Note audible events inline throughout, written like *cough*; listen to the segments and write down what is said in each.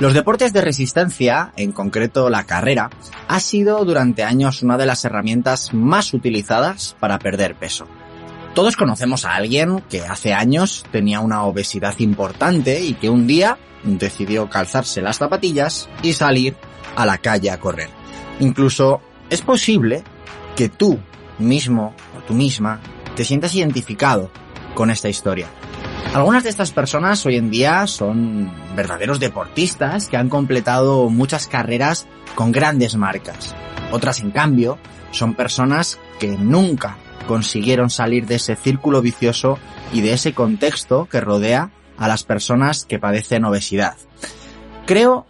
Los deportes de resistencia, en concreto la carrera, ha sido durante años una de las herramientas más utilizadas para perder peso. Todos conocemos a alguien que hace años tenía una obesidad importante y que un día decidió calzarse las zapatillas y salir a la calle a correr. Incluso es posible que tú mismo o tú misma te sientas identificado con esta historia. Algunas de estas personas hoy en día son verdaderos deportistas que han completado muchas carreras con grandes marcas. Otras, en cambio, son personas que nunca consiguieron salir de ese círculo vicioso y de ese contexto que rodea a las personas que padecen obesidad. Creo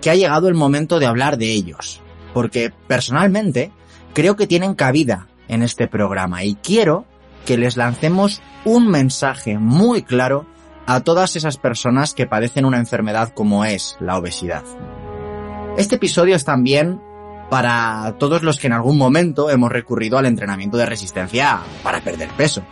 que ha llegado el momento de hablar de ellos, porque personalmente creo que tienen cabida en este programa y quiero que les lancemos un mensaje muy claro a todas esas personas que padecen una enfermedad como es la obesidad. Este episodio es también para todos los que en algún momento hemos recurrido al entrenamiento de resistencia para perder peso.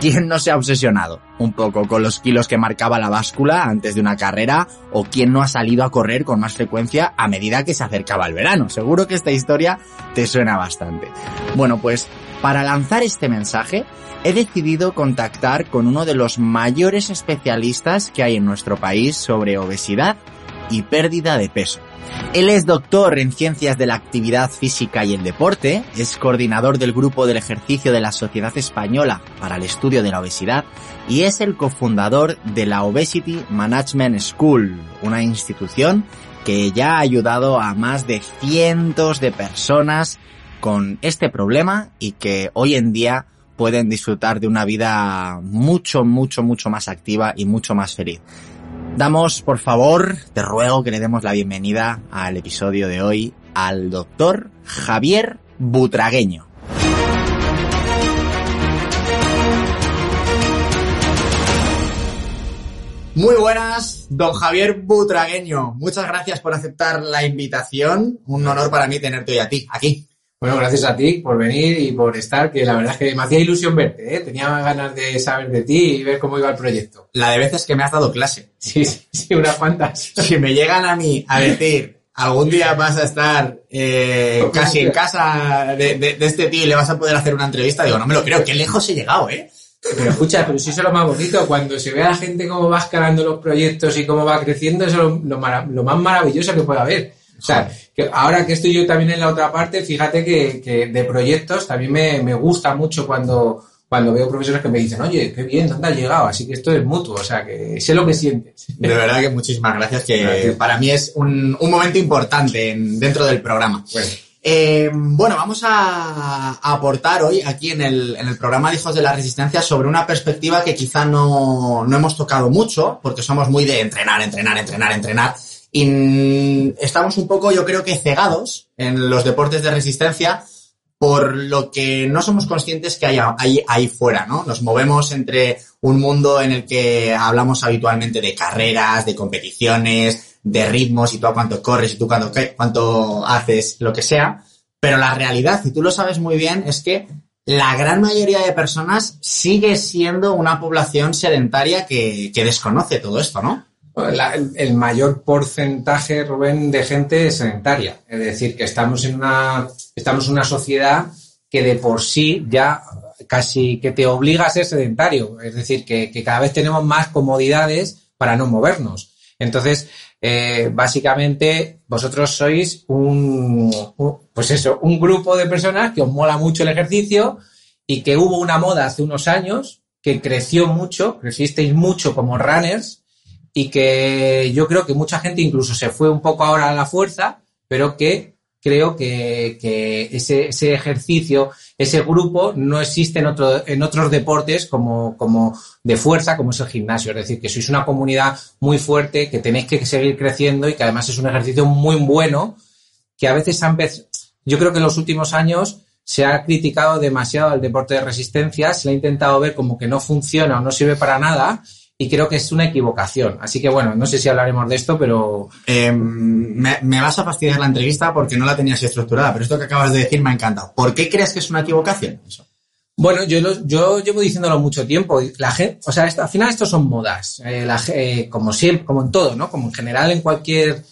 ¿Quién no se ha obsesionado un poco con los kilos que marcaba la báscula antes de una carrera o quién no ha salido a correr con más frecuencia a medida que se acercaba el verano? Seguro que esta historia te suena bastante. Bueno, pues para lanzar este mensaje he decidido contactar con uno de los mayores especialistas que hay en nuestro país sobre obesidad y pérdida de peso. Él es doctor en ciencias de la actividad física y el deporte, es coordinador del grupo del ejercicio de la Sociedad Española para el estudio de la obesidad y es el cofundador de la Obesity Management School, una institución que ya ha ayudado a más de cientos de personas con este problema y que hoy en día pueden disfrutar de una vida mucho, mucho, mucho más activa y mucho más feliz. Damos, por favor, te ruego que le demos la bienvenida al episodio de hoy al doctor Javier Butragueño. Muy buenas, don Javier Butragueño. Muchas gracias por aceptar la invitación. Un honor para mí tenerte hoy a ti, aquí. Bueno, gracias a ti por venir y por estar, que la verdad es que me hacía ilusión verte, ¿eh? tenía ganas de saber de ti y ver cómo iba el proyecto. La de veces que me has dado clase. Sí, sí, sí unas cuantas. Si me llegan a mí a decir, algún día vas a estar eh, casi en casa de, de, de, este tío y le vas a poder hacer una entrevista, digo, no me lo creo, qué lejos he llegado, ¿eh? Pero escucha, pero si eso es lo más bonito, cuando se ve a la gente cómo va escalando los proyectos y cómo va creciendo, eso es lo, lo, lo más maravilloso que puede haber. O sea, que ahora que estoy yo también en la otra parte, fíjate que, que de proyectos también me, me, gusta mucho cuando, cuando veo profesores que me dicen, oye, qué bien, ¿dónde has llegado? Así que esto es mutuo, o sea, que sé lo que sientes. *laughs* De verdad que muchísimas gracias, que gracias. para mí es un, un momento importante en, dentro del programa. Bueno. Eh, bueno, vamos a, a, aportar hoy aquí en el, en el programa de Hijos de la Resistencia sobre una perspectiva que quizá no, no hemos tocado mucho, porque somos muy de entrenar, entrenar, entrenar, entrenar y estamos un poco, yo creo que cegados en los deportes de resistencia por lo que no somos conscientes que hay ahí, ahí fuera, ¿no? Nos movemos entre un mundo en el que hablamos habitualmente de carreras, de competiciones, de ritmos y tú a cuánto corres y tú cuánto, cuánto haces, lo que sea. Pero la realidad, y tú lo sabes muy bien, es que la gran mayoría de personas sigue siendo una población sedentaria que, que desconoce todo esto, ¿no? La, el mayor porcentaje, Rubén, de gente sedentaria. Es decir, que estamos en una, estamos en una sociedad que de por sí ya casi que te obliga a ser sedentario. Es decir, que, cada vez tenemos más comodidades para no movernos. Entonces, eh, básicamente, vosotros sois un, un, pues eso, un grupo de personas que os mola mucho el ejercicio y que hubo una moda hace unos años que creció mucho, crecisteis mucho como runners, y que yo creo que mucha gente incluso se fue un poco ahora a la fuerza, pero que, creo que, ese, ese, ejercicio, ese grupo no existe en, otro, en otros deportes como, como de fuerza, como es el gimnasio. Es decir, que sois una comunidad muy fuerte, que tenéis que seguir creciendo y que además es un ejercicio muy bueno, que a veces han, yo creo que en los últimos años se ha criticado demasiado el deporte de resistencia, se le ha intentado ver como que no funciona o no sirve para nada y creo que es una equivocación. Así que bueno, no sé si hablaremos de esto, pero... Eh, me, me, vas a fastidiar la entrevista porque no la tenías estructurada, pero esto que acabas de decir me ha encantado. ¿Por qué crees que es una equivocación? Eso? Bueno, yo, lo, yo llevo diciéndolo mucho tiempo. La gente, o sea, esto, al final esto son modas, eh, la, eh, como siempre, como en todo, ¿no? Como en general en cualquier...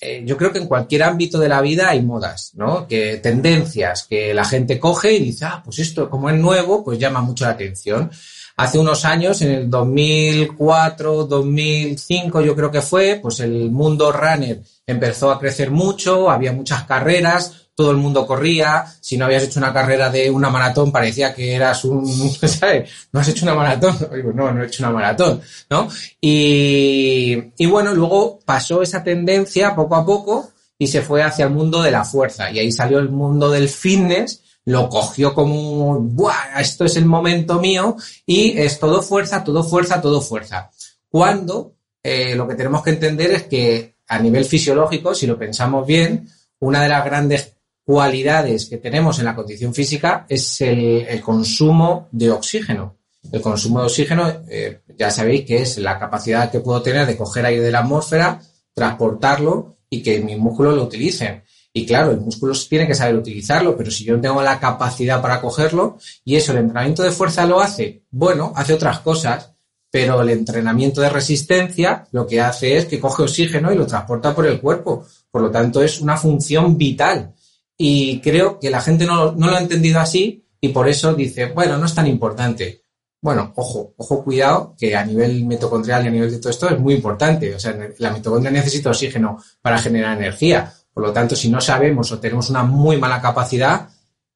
Eh, yo creo que en cualquier ámbito de la vida hay modas, ¿no? Que tendencias que la gente coge y dice, ah, pues esto como es nuevo, pues llama mucho la atención. Hace unos años, en el 2004, 2005 yo creo que fue, pues el mundo runner empezó a crecer mucho, había muchas carreras, todo el mundo corría, si no habías hecho una carrera de una maratón parecía que eras un, *laughs* ¿sabes? No has hecho una maratón, *laughs* no, no he hecho una maratón, ¿no? Y bueno, luego pasó esa tendencia poco a poco y se fue hacia el mundo de la fuerza y ahí salió el mundo del fitness lo cogió como, ¡buah! Esto es el momento mío y es todo fuerza, todo fuerza, todo fuerza. Cuando eh, lo que tenemos que entender es que a nivel fisiológico, si lo pensamos bien, una de las grandes cualidades que tenemos en la condición física es el, consumo de oxígeno. El consumo de oxígeno, eh, ya sabéis que es la capacidad que puedo tener de coger aire de la atmósfera, transportarlo y que mis músculos lo utilicen. Y claro, el músculo tiene que saber utilizarlo, pero si yo no tengo la capacidad para cogerlo, y eso, el entrenamiento de fuerza lo hace, bueno, hace otras cosas, pero el entrenamiento de resistencia lo que hace es que coge oxígeno y lo transporta por el cuerpo. Por lo tanto, es una función vital. Y creo que la gente no, no lo ha entendido así y por eso dice, bueno, no es tan importante. Bueno, ojo, ojo, cuidado, que a nivel mitocondrial y a nivel de todo esto es muy importante. O sea, la mitocondria necesita oxígeno para generar energía. Por lo tanto, si no sabemos o tenemos una muy mala capacidad,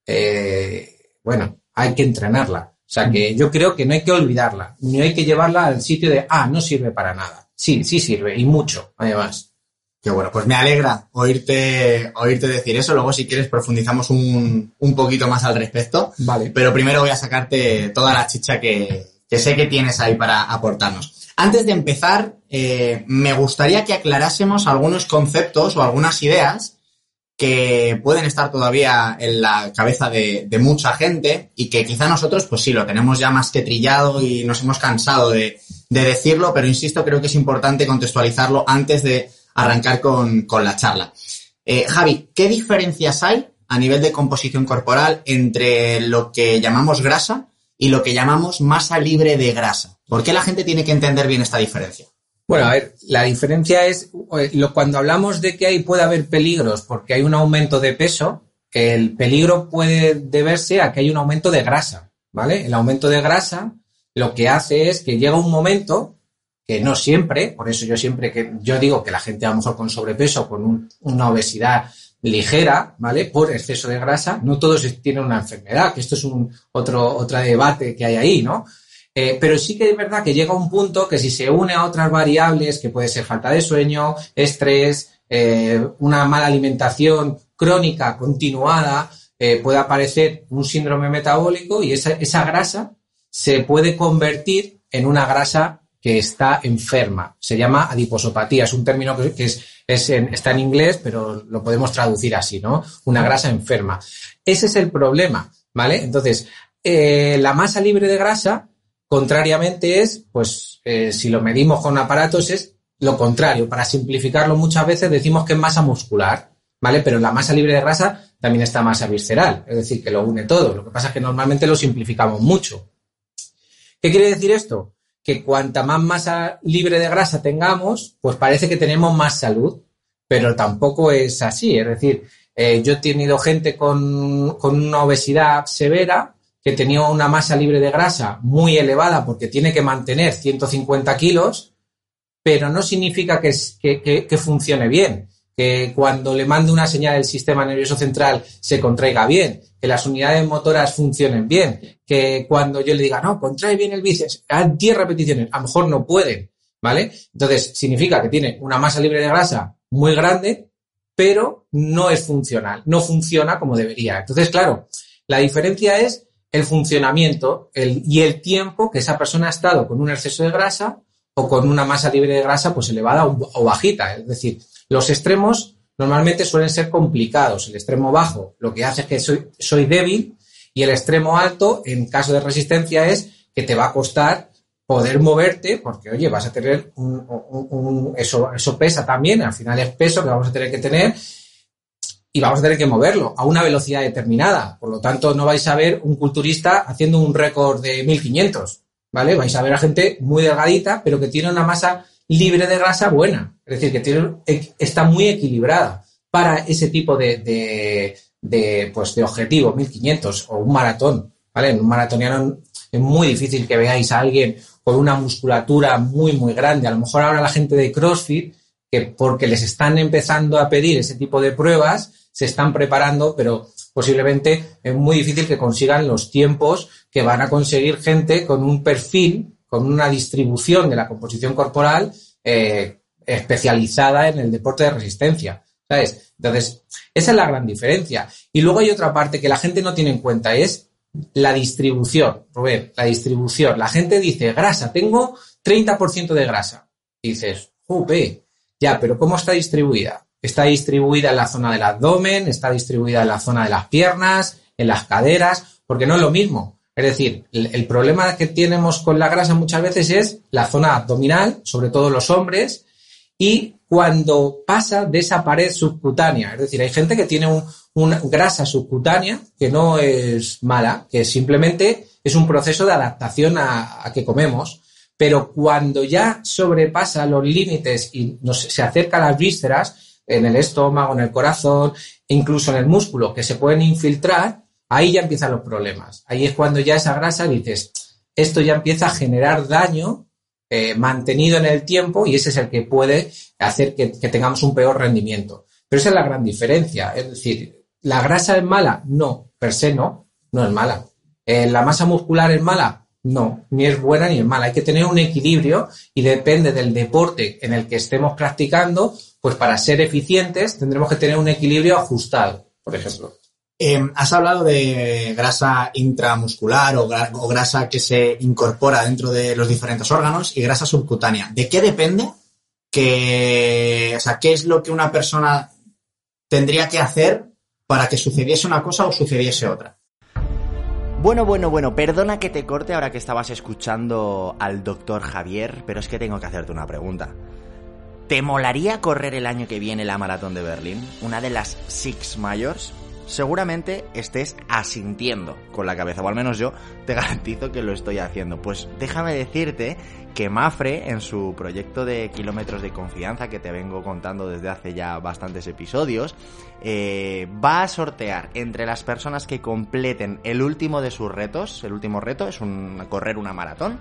eh, bueno, hay que entrenarla. O sea que yo creo que no hay que olvidarla, ni hay que llevarla al sitio de, ah, no sirve para nada. Sí, sí sirve, y mucho, además. Qué bueno, pues me alegra oírte, oírte decir eso. Luego, si quieres, profundizamos un, un poquito más al respecto. Vale. Pero primero voy a sacarte toda la chicha que, que sé que tienes ahí para aportarnos. Antes de empezar, eh, me gustaría que aclarásemos algunos conceptos o algunas ideas que pueden estar todavía en la cabeza de, mucha gente y que quizá nosotros, pues sí, lo tenemos ya más que trillado y nos hemos cansado de, decirlo, pero insisto, creo que es importante contextualizarlo antes de arrancar con, la charla. Eh, Javi, ¿qué diferencias hay a nivel de composición corporal entre lo que llamamos grasa y lo que llamamos masa libre de grasa? ¿Por qué la gente tiene que entender bien esta diferencia? Bueno, a ver, la diferencia es eh, cuando hablamos de que ahí puede haber peligros porque hay un aumento de peso, el peligro puede deberse a que hay un aumento de grasa, ¿vale? El aumento de grasa lo que hace es que llega un momento que no siempre, por eso yo siempre que yo digo que la gente a lo mejor con sobrepeso, con una obesidad ligera, ¿vale? Por exceso de grasa, no todos tienen una enfermedad, que esto es un otro, otro debate que hay ahí, ¿no? Eh, pero sí que es verdad que llega un punto que si se une a otras variables, que puede ser falta de sueño, estrés, eh, una mala alimentación crónica, continuada, eh, puede aparecer un síndrome metabólico y esa, esa grasa se puede convertir en una grasa que está enferma. Se llama adiposopatía. Es un término que, es, está en inglés, pero lo podemos traducir así, ¿no? Una grasa enferma. Ese es el problema, ¿vale? Entonces, la masa libre de grasa Contrariamente es, pues, eh, si lo medimos con aparatos, es lo contrario. Para simplificarlo muchas veces decimos que es masa muscular, ¿vale? Pero la masa libre de grasa también está masa visceral, es decir, que lo une todo. Lo que pasa es que normalmente lo simplificamos mucho. ¿Qué quiere decir esto? Que cuanta más masa libre de grasa tengamos, pues parece que tenemos más salud, pero tampoco es así. Es decir, eh, yo he tenido gente con, con una obesidad severa que tenía una masa libre de grasa muy elevada porque tiene que mantener 150 kilos, pero no significa que, que, funcione bien, que cuando le mande una señal del sistema nervioso central se contraiga bien, que las unidades motoras funcionen bien, que cuando yo le diga, no, contrae bien el bíceps, haz 10 repeticiones, a lo mejor no pueden, ¿vale? Entonces, significa que tiene una masa libre de grasa muy grande, pero no es funcional, no funciona como debería. Entonces, claro, la diferencia es el funcionamiento y el tiempo que esa persona ha estado con un exceso de grasa o con una masa libre de grasa pues elevada o, bajita. Es decir, los extremos normalmente suelen ser complicados. El extremo bajo lo que hace es que soy, soy débil y el extremo alto, en caso de resistencia, es que te va a costar poder moverte, porque oye, vas a tener un, eso, eso pesa también, al final es peso que vamos a tener que tener y vamos a tener que moverlo a una velocidad determinada. Por lo tanto, no vais a ver un culturista haciendo un récord de 1500, ¿vale? Vais a ver a gente muy delgadita, pero que tiene una masa libre de grasa buena. Es decir, que tiene, está muy equilibrada para ese tipo de, de, de, pues, de objetivo, 1500 o un maratón, ¿vale? En un maratoniano es muy difícil que veáis a alguien con una musculatura muy, muy grande. A lo mejor ahora la gente de CrossFit, que porque les están empezando a pedir ese tipo de pruebas, se están preparando, pero posiblemente es muy difícil que consigan los tiempos que van a conseguir gente con un perfil, con una distribución de la composición corporal eh, especializada en el deporte de resistencia. ¿Sabes? Entonces, esa es la gran diferencia. Y luego hay otra parte que la gente no tiene en cuenta, es la distribución. Rubén, la distribución. La gente dice, grasa, tengo 30% de grasa. Y dices, jupe, ya, pero ¿cómo está distribuida? Está distribuida en la zona del abdomen, está distribuida en la zona de las piernas, en las caderas, porque no es lo mismo. Es decir, el, problema que tenemos con la grasa muchas veces es la zona abdominal, sobre todo los hombres, y cuando pasa de esa pared subcutánea. Es decir, hay gente que tiene una grasa subcutánea que no es mala, que simplemente es un proceso de adaptación a, a que comemos, pero cuando ya sobrepasa los límites y nos, se acerca a las vísceras, en el estómago, en el corazón, incluso en el músculo, que se pueden infiltrar, ahí ya empiezan los problemas. Ahí es cuando ya esa grasa dices, esto ya empieza a generar daño eh, mantenido en el tiempo y ese es el que puede hacer que, tengamos un peor rendimiento. Pero esa es la gran diferencia. Es decir, ¿la grasa es mala? No, per se no, no es mala. Eh, ¿La masa muscular es mala? No, ni es buena ni es mala. Hay que tener un equilibrio y depende del deporte en el que estemos practicando, pues para ser eficientes tendremos que tener un equilibrio ajustado, por ejemplo. Em, has hablado de grasa intramuscular o, grasa que se incorpora dentro de los diferentes órganos y grasa subcutánea. ¿De qué depende? O sea, ¿qué es lo que una persona tendría que hacer para que sucediese una cosa o sucediese otra? Bueno, bueno, bueno, perdona que te corte ahora que estabas escuchando al doctor Javier, pero es que tengo que hacerte una pregunta. ¿Te molaría correr el año que viene la maratón de Berlín? Una de las Six Mayors. Seguramente estés asintiendo con la cabeza, o al menos yo te *laughs* garantizo que lo estoy haciendo. Pues déjame decirte que Mafre, en su proyecto de kilómetros de confianza que te vengo contando desde hace ya bastantes episodios, eh, va a sortear entre las personas que completen el último de sus retos, el último reto es un, correr una maratón,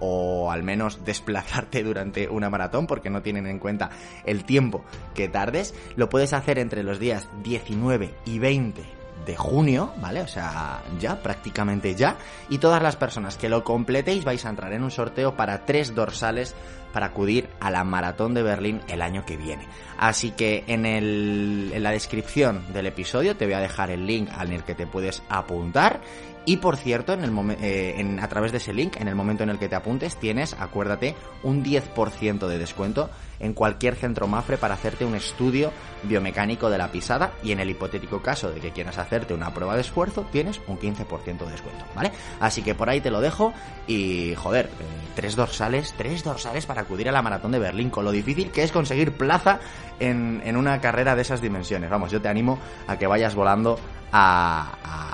o al menos desplazarte *laughs* durante una maratón porque no tienen en cuenta el tiempo que tardes, lo puedes hacer entre los días 19 y 20 de junio, ¿vale? O sea, ya, prácticamente ya. Y todas las personas que lo completéis vais a entrar en un sorteo para tres dorsales para acudir a la maratón de Berlín el año que viene. Así que en, el, en la descripción del episodio te voy a dejar el link al que te puedes apuntar y por cierto, en el eh, a través de ese link, en el momento en el que te apuntes, tienes, acuérdate, un 10% de descuento en cualquier centro Mafre para hacerte un estudio biomecánico de la pisada y en el hipotético caso de que quieras hacerte una prueba de esfuerzo, tienes un 15% de descuento, ¿vale? Así que por ahí te lo dejo y, joder, eh, tres dorsales, tres dorsales para acudir a la maratón de Berlín, con lo difícil que es conseguir plaza en, en una carrera de esas dimensiones. Vamos, yo te animo a que vayas volando a,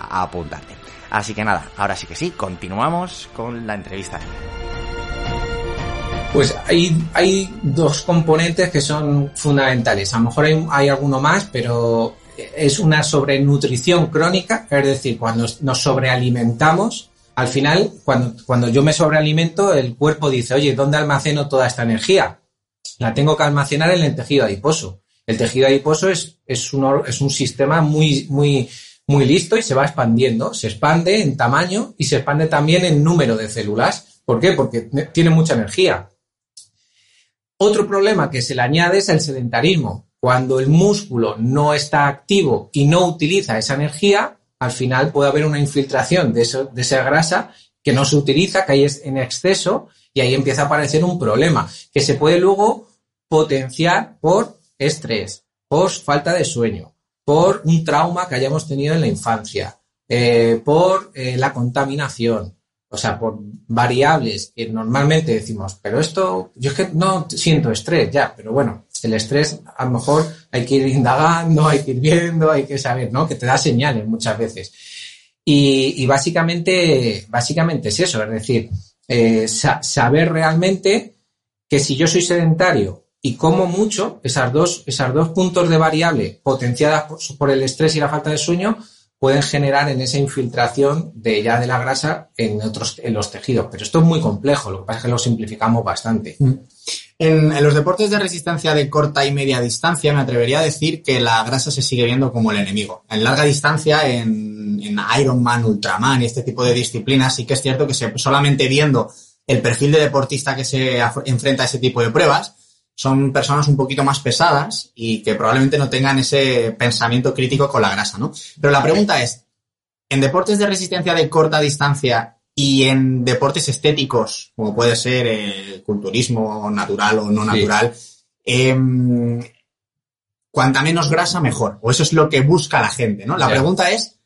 a apuntarte. Así que nada, ahora sí que sí, continuamos con la entrevista. Pues hay, hay dos componentes que son fundamentales. A lo mejor hay, alguno más, pero es una sobrenutrición crónica, es decir, cuando nos sobrealimentamos, al final, cuando, cuando yo me sobrealimento, el cuerpo dice, oye, ¿dónde almaceno toda esta energía? La tengo que almacenar en el tejido adiposo. El tejido adiposo es, es, un, es un sistema muy, muy, muy listo y se va expandiendo. Se expande en tamaño y se expande también en número de células. ¿Por qué? Porque tiene mucha energía. Otro problema que se le añade es el sedentarismo. Cuando el músculo no está activo y no utiliza esa energía, al final puede haber una infiltración de, esa grasa que no se utiliza, que hay en exceso y ahí empieza a aparecer un problema que se puede luego potenciar por estrés, por falta de sueño, por un trauma que hayamos tenido en la infancia, eh, por eh, la contaminación, o sea, por variables que normalmente decimos, pero esto, yo es que no siento estrés, ya, pero bueno, el estrés a lo mejor hay que ir indagando, hay que ir viendo, hay que saber, ¿no? Que te da señales muchas veces. Y, básicamente, básicamente es eso, es decir, eh, saber realmente que si yo soy sedentario y como mucho, esas dos, esas dos puntos de variable potenciadas por el estrés y la falta de sueño, pueden generar en esa infiltración de ya de la grasa en otros en los tejidos. Pero esto es muy complejo, lo que pasa es que lo simplificamos bastante. Mm. En, los deportes de resistencia de corta y media distancia me atrevería a decir que la grasa se sigue viendo como el enemigo. En larga distancia, en, en Ironman, Ultraman y este tipo de disciplinas, sí que es cierto que solamente viendo el perfil de deportista que se enfrenta a ese tipo de pruebas, son personas un poquito más pesadas y que probablemente no tengan ese pensamiento crítico con la grasa, ¿no? Pero la pregunta es, en deportes de resistencia de corta distancia y en deportes estéticos, como puede ser el culturismo natural o no natural, em, cuanta menos grasa, mejor. O eso es lo que busca la gente, ¿no? La pregunta es,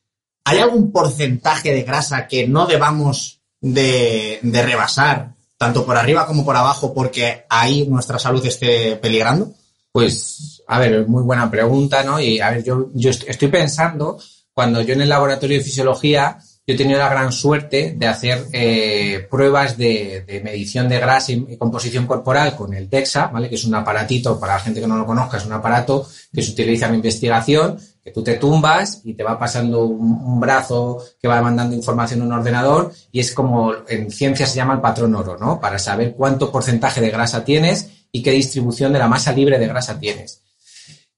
¿hay algún porcentaje de grasa que no debamos de, de rebasar tanto por arriba como por abajo, porque ahí nuestra salud esté peligrando? Pues, a ver, muy buena pregunta, ¿no? Y a ver, yo, yo estoy pensando, cuando yo en el laboratorio de fisiología, yo he tenido la gran suerte de hacer eh, pruebas de, medición de grasa y, composición corporal con el DEXA, ¿vale? Que es un aparatito, para la gente que no lo conozca, es un aparato que se utiliza en investigación que tú te tumbas y te va pasando un, brazo que va mandando información a un ordenador y es como en ciencia se llama el patrón oro, ¿no? Para saber cuánto porcentaje de grasa tienes y qué distribución de la masa libre de grasa tienes.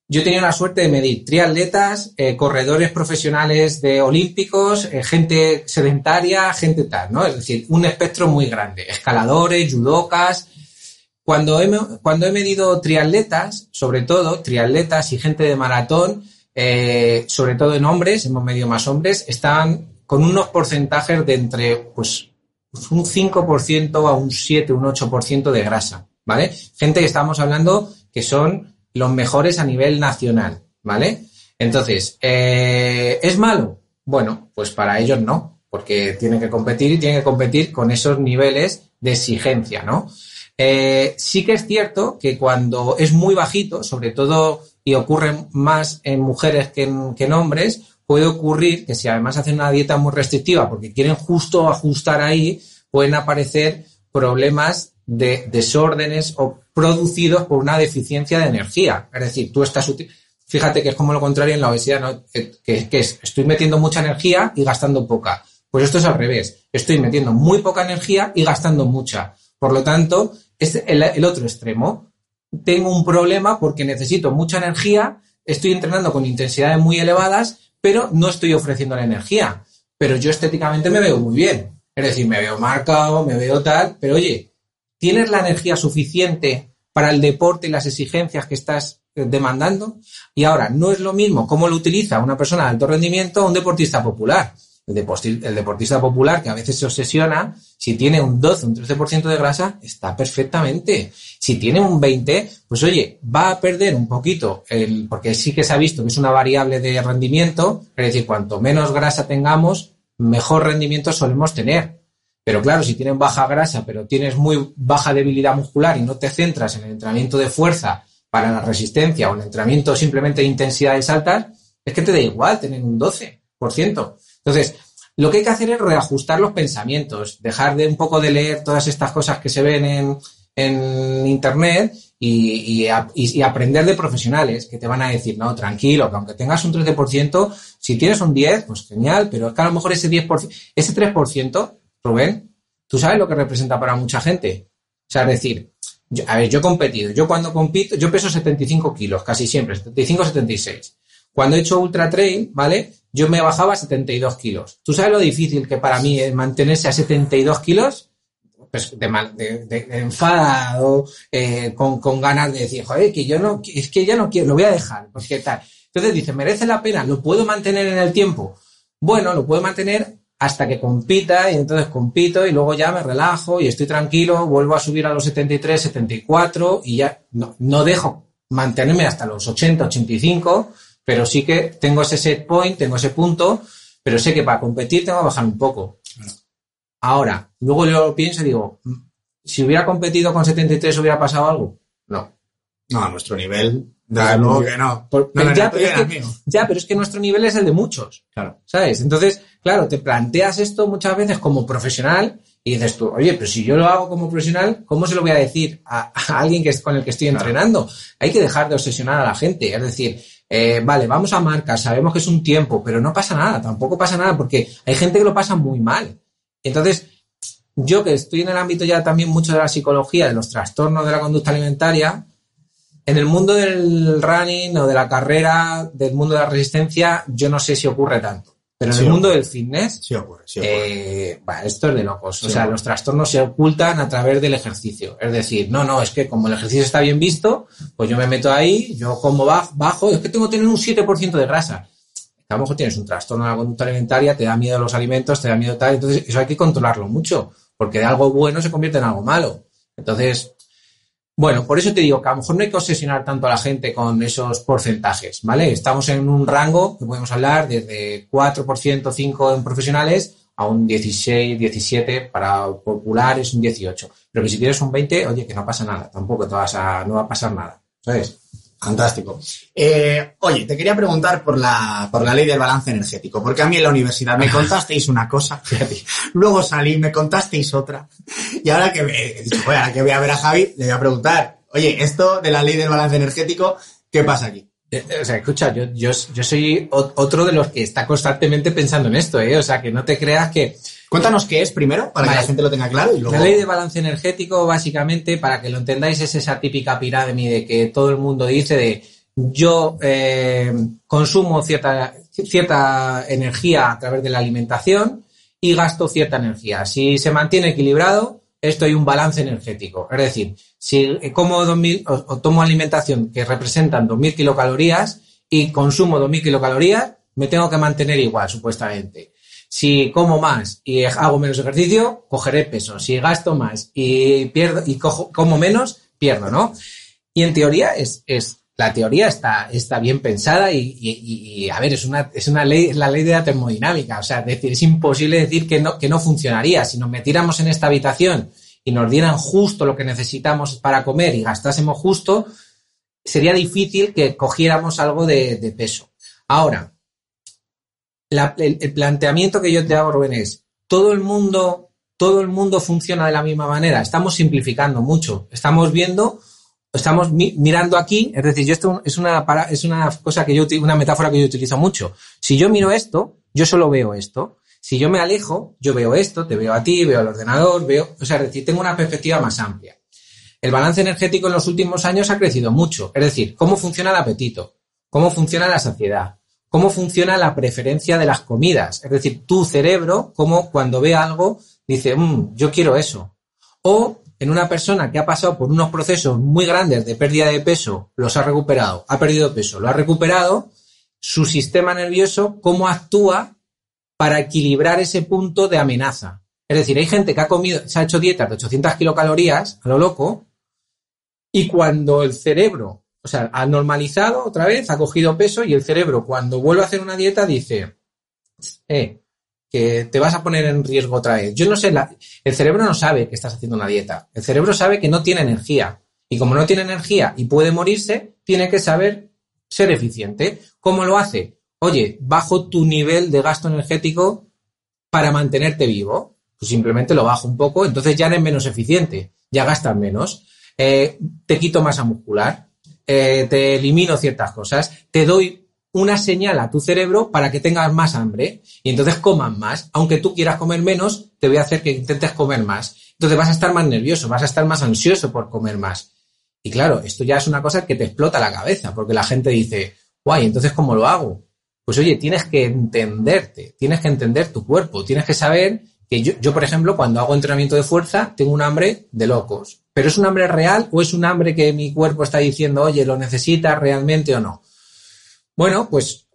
Yo tenido la suerte de medir triatletas, eh, corredores profesionales de olímpicos, eh, gente sedentaria, gente tal, ¿no? Es decir, un espectro muy grande. Escaladores, judocas. Cuando he, cuando he medido triatletas, sobre todo triatletas y gente de maratón, eh, sobre todo en hombres, hemos medido más hombres, están con unos porcentajes de entre pues, un 5% a un 7, un 8% de grasa, ¿vale? Gente que estamos hablando que son los mejores a nivel nacional, ¿vale? Entonces, eh, ¿es malo? Bueno, pues para ellos no, porque tienen que competir y tienen que competir con esos niveles de exigencia, ¿no? Eh, sí que es cierto que cuando es muy bajito, sobre todo y ocurre más en mujeres que en, hombres, puede ocurrir que si además hacen una dieta muy restrictiva porque quieren justo ajustar ahí, pueden aparecer problemas de desórdenes o producidos por una deficiencia de energía. Es decir, tú estás fíjate que es como lo contrario en la obesidad, ¿no? que, que, es estoy metiendo mucha energía y gastando poca. Pues esto es al revés. Estoy metiendo muy poca energía y gastando mucha. Por lo tanto, es el otro extremo tengo un problema porque necesito mucha energía, estoy entrenando con intensidades muy elevadas, pero no estoy ofreciendo la energía. Pero yo estéticamente me veo muy bien. Es decir, me veo marcado, me veo tal, pero oye, ¿tienes la energía suficiente para el deporte y las exigencias que estás eh, demandando? Y ahora, no es lo mismo cómo lo utiliza una persona de alto rendimiento o un deportista popular. El deportista, popular que a veces se obsesiona, si tiene un 12, un 13% de grasa, está perfectamente. Si tiene un 20, pues oye, va a perder un poquito, el, porque sí que se ha visto que es una variable de rendimiento, es decir, cuanto menos grasa tengamos, mejor rendimiento solemos tener. Pero claro, si tienes baja grasa, pero tienes muy baja debilidad muscular y no te centras en el entrenamiento de fuerza para la resistencia o el entrenamiento simplemente de intensidades altas, es que te da igual tener un 12%. Entonces, lo que hay que hacer es reajustar los pensamientos, dejar de un poco de leer todas estas cosas que se ven en, Internet y, aprender de profesionales que te van a decir, no, tranquilo, que aunque tengas un 13%, si tienes un 10, pues genial, pero es que a lo mejor ese 10%, ese 3%, Rubén, tú sabes lo que representa para mucha gente. O sea, es decir, a ver, yo he competido, yo cuando compito, yo peso 75 kilos, casi siempre, 75, 76. Cuando he hecho ultra trail, ¿vale? yo me bajaba a 72 kilos. ¿Tú sabes lo difícil que para mí es mantenerse a 72 kilos? pues, de, mal, de, enfadado, eh, con, con ganas de decir, joder, que yo no, es que ya no quiero, lo voy a dejar, porque tal. Entonces dice, ¿merece la pena? ¿Lo puedo mantener en el tiempo? Bueno, lo puedo mantener hasta que compita y entonces compito y luego ya me relajo y estoy tranquilo, vuelvo a subir a los 73, 74 y ya no, no dejo mantenerme hasta los 80, 85, pero sí que tengo ese set point, tengo ese punto, pero sé que para competir tengo que bajar un poco. Ahora, luego yo lo pienso y digo, "Mm, si hubiera competido con 73 hubiera pasado algo. No. No, a nuestro nivel, desde Ah, luego que no. Por- No, no, ya, pero es que, mío. ya, pero es que nuestro nivel es el de muchos. Claro. ¿Sabes? Entonces, claro, te planteas esto muchas veces como profesional y dices tú, oye, pero si yo lo hago como profesional, ¿cómo se lo voy a decir a, *laughs* a alguien que es con el que estoy Claro. entrenando? Hay que dejar de obsesionar a la gente. Es decir, eh, vale, vamos a marcas, sabemos que es un tiempo, pero no pasa nada, tampoco pasa nada porque hay gente que lo pasa muy mal. Entonces, yo que estoy en el ámbito ya también mucho de la psicología, de los trastornos de la conducta alimentaria, en el mundo del running o de la carrera, del mundo de la resistencia, yo no sé si ocurre tanto. Pero en el mundo ocurre. del fitness, Sí ocurre, sí ocurre. eh, esto es de locos. o sea, ocurre. los trastornos se ocultan a través del ejercicio. Es decir, no, no, es que como el ejercicio está bien visto, pues yo me meto ahí, yo como ba- bajo, es que tengo que tener un 7% de grasa. A lo mejor tienes un trastorno de la conducta alimentaria, te da miedo los alimentos, te da miedo tal, entonces eso hay que controlarlo mucho, porque de algo bueno se convierte en algo malo. Entonces, bueno, por eso te digo que a lo mejor no hay que obsesionar tanto a la gente con esos porcentajes, ¿vale? Estamos en un rango que podemos hablar desde 4%, 5% en profesionales a un 16, 17 para populares, un 18. Pero que si tienes un 20, oye, que no pasa nada, tampoco te vas a, no va a pasar nada, ¿sabes? Fantástico. Eh, oye, te quería preguntar por la, por la ley del balance energético, porque a mí en la universidad me *laughs* contasteis una cosa, luego salí, me contasteis otra, y ahora que, me, he dicho, "Joder, ahora que voy a ver a Javi, le voy a preguntar, oye, esto de la ley del balance energético, ¿qué pasa aquí? Eh, O sea, escucha, yo, yo, yo soy otro de los que está constantemente pensando en esto, ¿eh? O sea, que no te creas que, Cuéntanos qué es primero, para que la gente lo tenga claro, y luego... La ley de balance energético, básicamente, para que lo entendáis, es esa típica pirámide que todo el mundo dice de yo eh, consumo cierta, cierta energía a través de la alimentación y gasto cierta energía. Si se mantiene equilibrado, esto hay un balance energético. Es decir, si como 2000, o, o tomo alimentación que representan 2.000 kilocalorías y consumo 2.000 kilocalorías, me tengo que mantener igual, supuestamente. Si como más y hago menos ejercicio, cogeré peso. Si gasto más y pierdo y cojo, como menos, pierdo, ¿no? Y en teoría es, es la teoría está, está bien pensada y, y- a ver, es una, es una ley, la ley de la termodinámica. O sea, es decir, es imposible decir que no, que no funcionaría. Si nos metiéramos en esta habitación y nos dieran justo lo que necesitamos para comer y gastásemos justo, sería difícil que cogiéramos algo de peso. Ahora, el, planteamiento que yo te hago, Rubén, es todo el mundo, todo el mundo funciona de la misma manera. Estamos simplificando mucho. Estamos viendo, estamos mi- mirando aquí, es decir, yo esto es una es una cosa que yo una metáfora que yo utilizo mucho. Si yo miro esto, yo solo veo esto. Si yo me alejo, yo veo esto, te veo a ti, veo al ordenador, veo, o sea, es decir, tengo una perspectiva más amplia. El balance energético en los últimos años ha crecido mucho. Es decir, cómo funciona el apetito, cómo funciona la saciedad, cómo funciona la preferencia de las comidas. Es decir, tu cerebro, como cuando ve algo, dice, "Mm, yo quiero eso. O en una persona que ha pasado por unos procesos muy grandes de pérdida de peso, los ha recuperado, ha perdido peso, lo ha recuperado, su sistema nervioso, cómo actúa para equilibrar ese punto de amenaza. Es decir, hay gente que ha comido, se ha hecho dietas de 800 kilocalorías, a lo loco, y cuando el cerebro, o sea, ha normalizado otra vez, ha cogido peso, y el cerebro, cuando vuelve a hacer una dieta, dice, eh, que te vas a poner en riesgo otra vez. Yo no sé, el cerebro no sabe que estás haciendo una dieta. El cerebro sabe que no tiene energía. Y como no tiene energía y puede morirse, tiene que saber ser eficiente. ¿Cómo lo hace? Oye, bajo tu nivel de gasto energético para mantenerte vivo. Pues simplemente lo bajo un poco, entonces ya eres menos eficiente, ya gastas menos. Eh, te quito masa muscular, eh, te elimino ciertas cosas, te doy una señal a tu cerebro para que tengas más hambre y entonces comas más. Aunque tú quieras comer menos, te voy a hacer que intentes comer más. Entonces vas a estar más nervioso, vas a estar más ansioso por comer más. Y claro, esto ya es una cosa que te explota la cabeza, porque la gente dice, guay, entonces ¿cómo lo hago? Pues oye, tienes que entenderte, tienes que entender tu cuerpo, tienes que saber que yo, por ejemplo, cuando hago entrenamiento de fuerza, tengo un hambre de locos. ¿Pero es un hambre real o es un hambre que mi cuerpo está diciendo, oye, lo necesitas realmente o no? Bueno, pues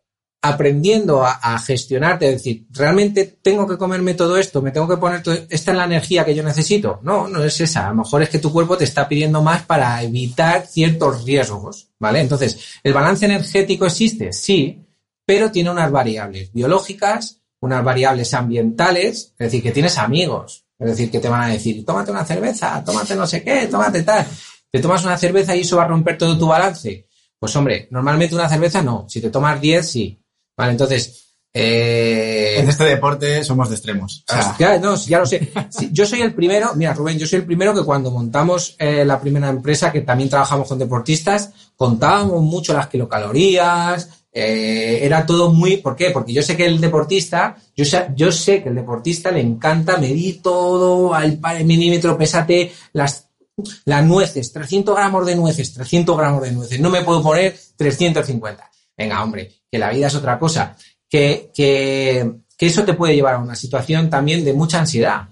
aprendiendo a, a, gestionarte, es decir, ¿realmente tengo que comerme todo esto? ¿Me tengo que poner todo, esta es la energía que yo necesito? No, no es esa. A lo mejor es que tu cuerpo te está pidiendo más para evitar ciertos riesgos, ¿vale? Entonces, ¿el balance energético existe? Sí, pero tiene unas variables biológicas, unas variables ambientales, es decir, que tienes amigos, es decir, que te van a decir, tómate una cerveza, tómate no sé qué, tómate tal. Te tomas una cerveza y eso va a romper todo tu balance. Pues hombre, normalmente una cerveza no. Si te tomas 10, sí. Vale, entonces. Eh... En este deporte somos de extremos. O sea. ya, no, ya lo sé. Sí, yo soy el primero, mira, Rubén, yo soy el primero que cuando montamos eh, la primera empresa, que también trabajamos con deportistas, contábamos mucho las kilocalorías, eh, era todo muy, ¿por qué? Porque yo sé que el deportista, yo sé, yo sé que el deportista le encanta medir todo al milímetro, pésate las, las nueces, 300 gramos de nueces, 300 gramos de nueces, no me puedo poner 350. Venga, hombre, que la vida es otra cosa. Que, que, que eso te puede llevar a una situación también de mucha ansiedad.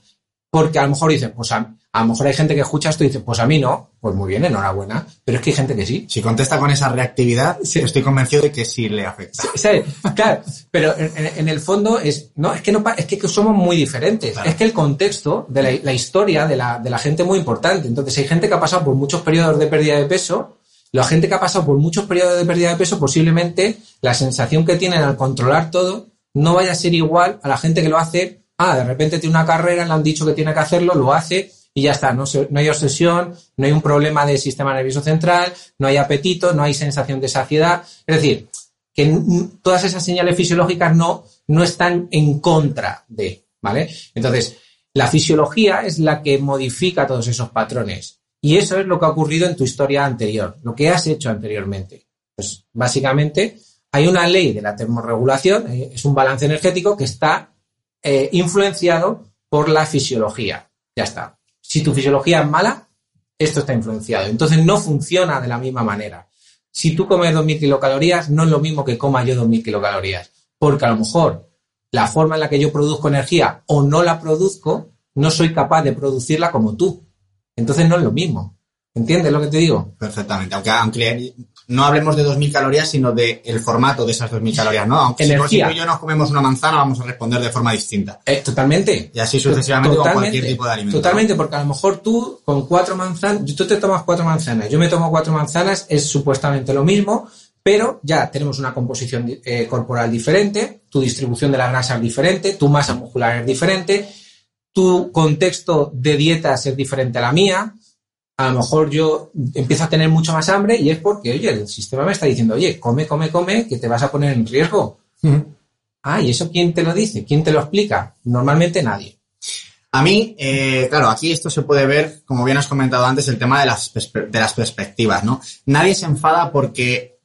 Porque a lo mejor dices, pues a, a lo mejor hay gente que escucha esto y dice, pues a mí no, pues muy bien, enhorabuena, pero es que hay gente que sí. Si contesta con esa reactividad, sí. estoy convencido de que sí le afecta. Sí, claro, pero en, en, el fondo es, no, es que no, es que somos muy diferentes. Claro. Es que el contexto de la, la historia de la, de la gente es muy importante. Entonces hay gente que ha pasado por muchos periodos de pérdida de peso, la gente que ha pasado por muchos periodos de pérdida de peso, posiblemente la sensación que tienen al controlar todo no vaya a ser igual a la gente que lo hace. Ah, de repente tiene una carrera, le han dicho que tiene que hacerlo, lo hace y ya está. No, no hay obsesión, no hay un problema del sistema nervioso central, no hay apetito, no hay sensación de saciedad. Es decir, que todas esas señales fisiológicas no, no están en contra de, ¿vale? Entonces, la fisiología es la que modifica todos esos patrones. Y eso es lo que ha ocurrido en tu historia anterior, lo que has hecho anteriormente. Pues básicamente hay una ley de la termorregulación, es un balance energético que está eh, influenciado por la fisiología. Ya está. Si tu fisiología es mala, esto está influenciado. Entonces no funciona de la misma manera. Si tú comes 2.000 kilocalorías, no es lo mismo que coma yo 2.000 kilocalorías. Porque a lo mejor la forma en la que yo produzco energía o no la produzco, no soy capaz de producirla como tú. Entonces no es lo mismo. ¿Entiendes lo que te digo? Perfectamente. Aunque, no hablemos de 2.000 calorías, sino del de formato de esas 2.000 calorías, ¿no? Aunque Energía. si tú y yo nos comemos una manzana, vamos a responder de forma distinta. Eh, totalmente. Y así sucesivamente totalmente, con cualquier tipo de alimento. Totalmente, porque a lo mejor tú con cuatro manzanas, tú te tomas cuatro manzanas, yo me tomo cuatro manzanas, es supuestamente lo mismo, pero ya tenemos una composición eh, corporal diferente, tu distribución de la grasa es diferente, tu masa muscular es diferente, tu contexto de dietas es diferente a la mía, a lo mejor yo empiezo a tener mucho más hambre y es porque, oye, el sistema me está diciendo, oye, come, come, come, que te vas a poner en riesgo. Uh -huh. Ah, ¿y eso quién te lo dice? ¿Quién te lo explica? Normalmente nadie. A mí, eh, claro, aquí esto se puede ver, como bien has comentado antes, el tema de las, de las perspectivas, ¿no? Nadie se enfada porque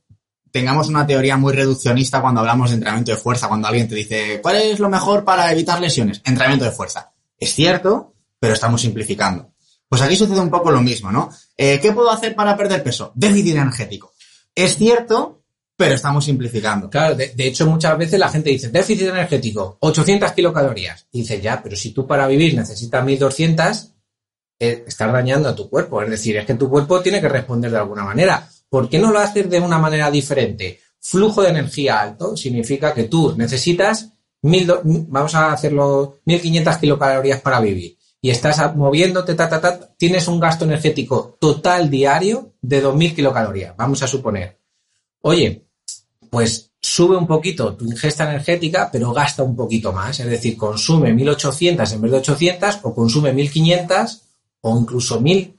tengamos una teoría muy reduccionista cuando hablamos de entrenamiento de fuerza, cuando alguien te dice, ¿cuál es lo mejor para evitar lesiones? Entrenamiento de fuerza. Es cierto, pero estamos simplificando. Pues aquí sucede un poco lo mismo, ¿no? Eh, ¿Qué puedo hacer para perder peso? Déficit energético. Es cierto, pero estamos simplificando. Claro, de, hecho muchas veces la gente dice, déficit energético, 800 kilocalorías. Y dice, ya, pero si tú para vivir necesitas 1200, eh, estás dañando a tu cuerpo. Es decir, es que tu cuerpo tiene que responder de alguna manera. ¿Por qué no lo haces de una manera diferente? Flujo de energía alto significa que tú necesitas, mil, vamos a hacerlo, 1500 kilocalorías para vivir y estás moviéndote, ta, ta, ta, tienes un gasto energético total diario de 2.000 kilocalorías, vamos a suponer. Oye, pues sube un poquito tu ingesta energética, pero gasta un poquito más. Es decir, consume 1.800 en vez de 800 o consume 1.500 o incluso 1.000.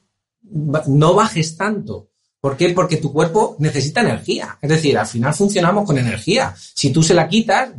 No bajes tanto. ¿Por qué? Porque tu cuerpo necesita energía. Es decir, al final funcionamos con energía. Si tú se la quitas,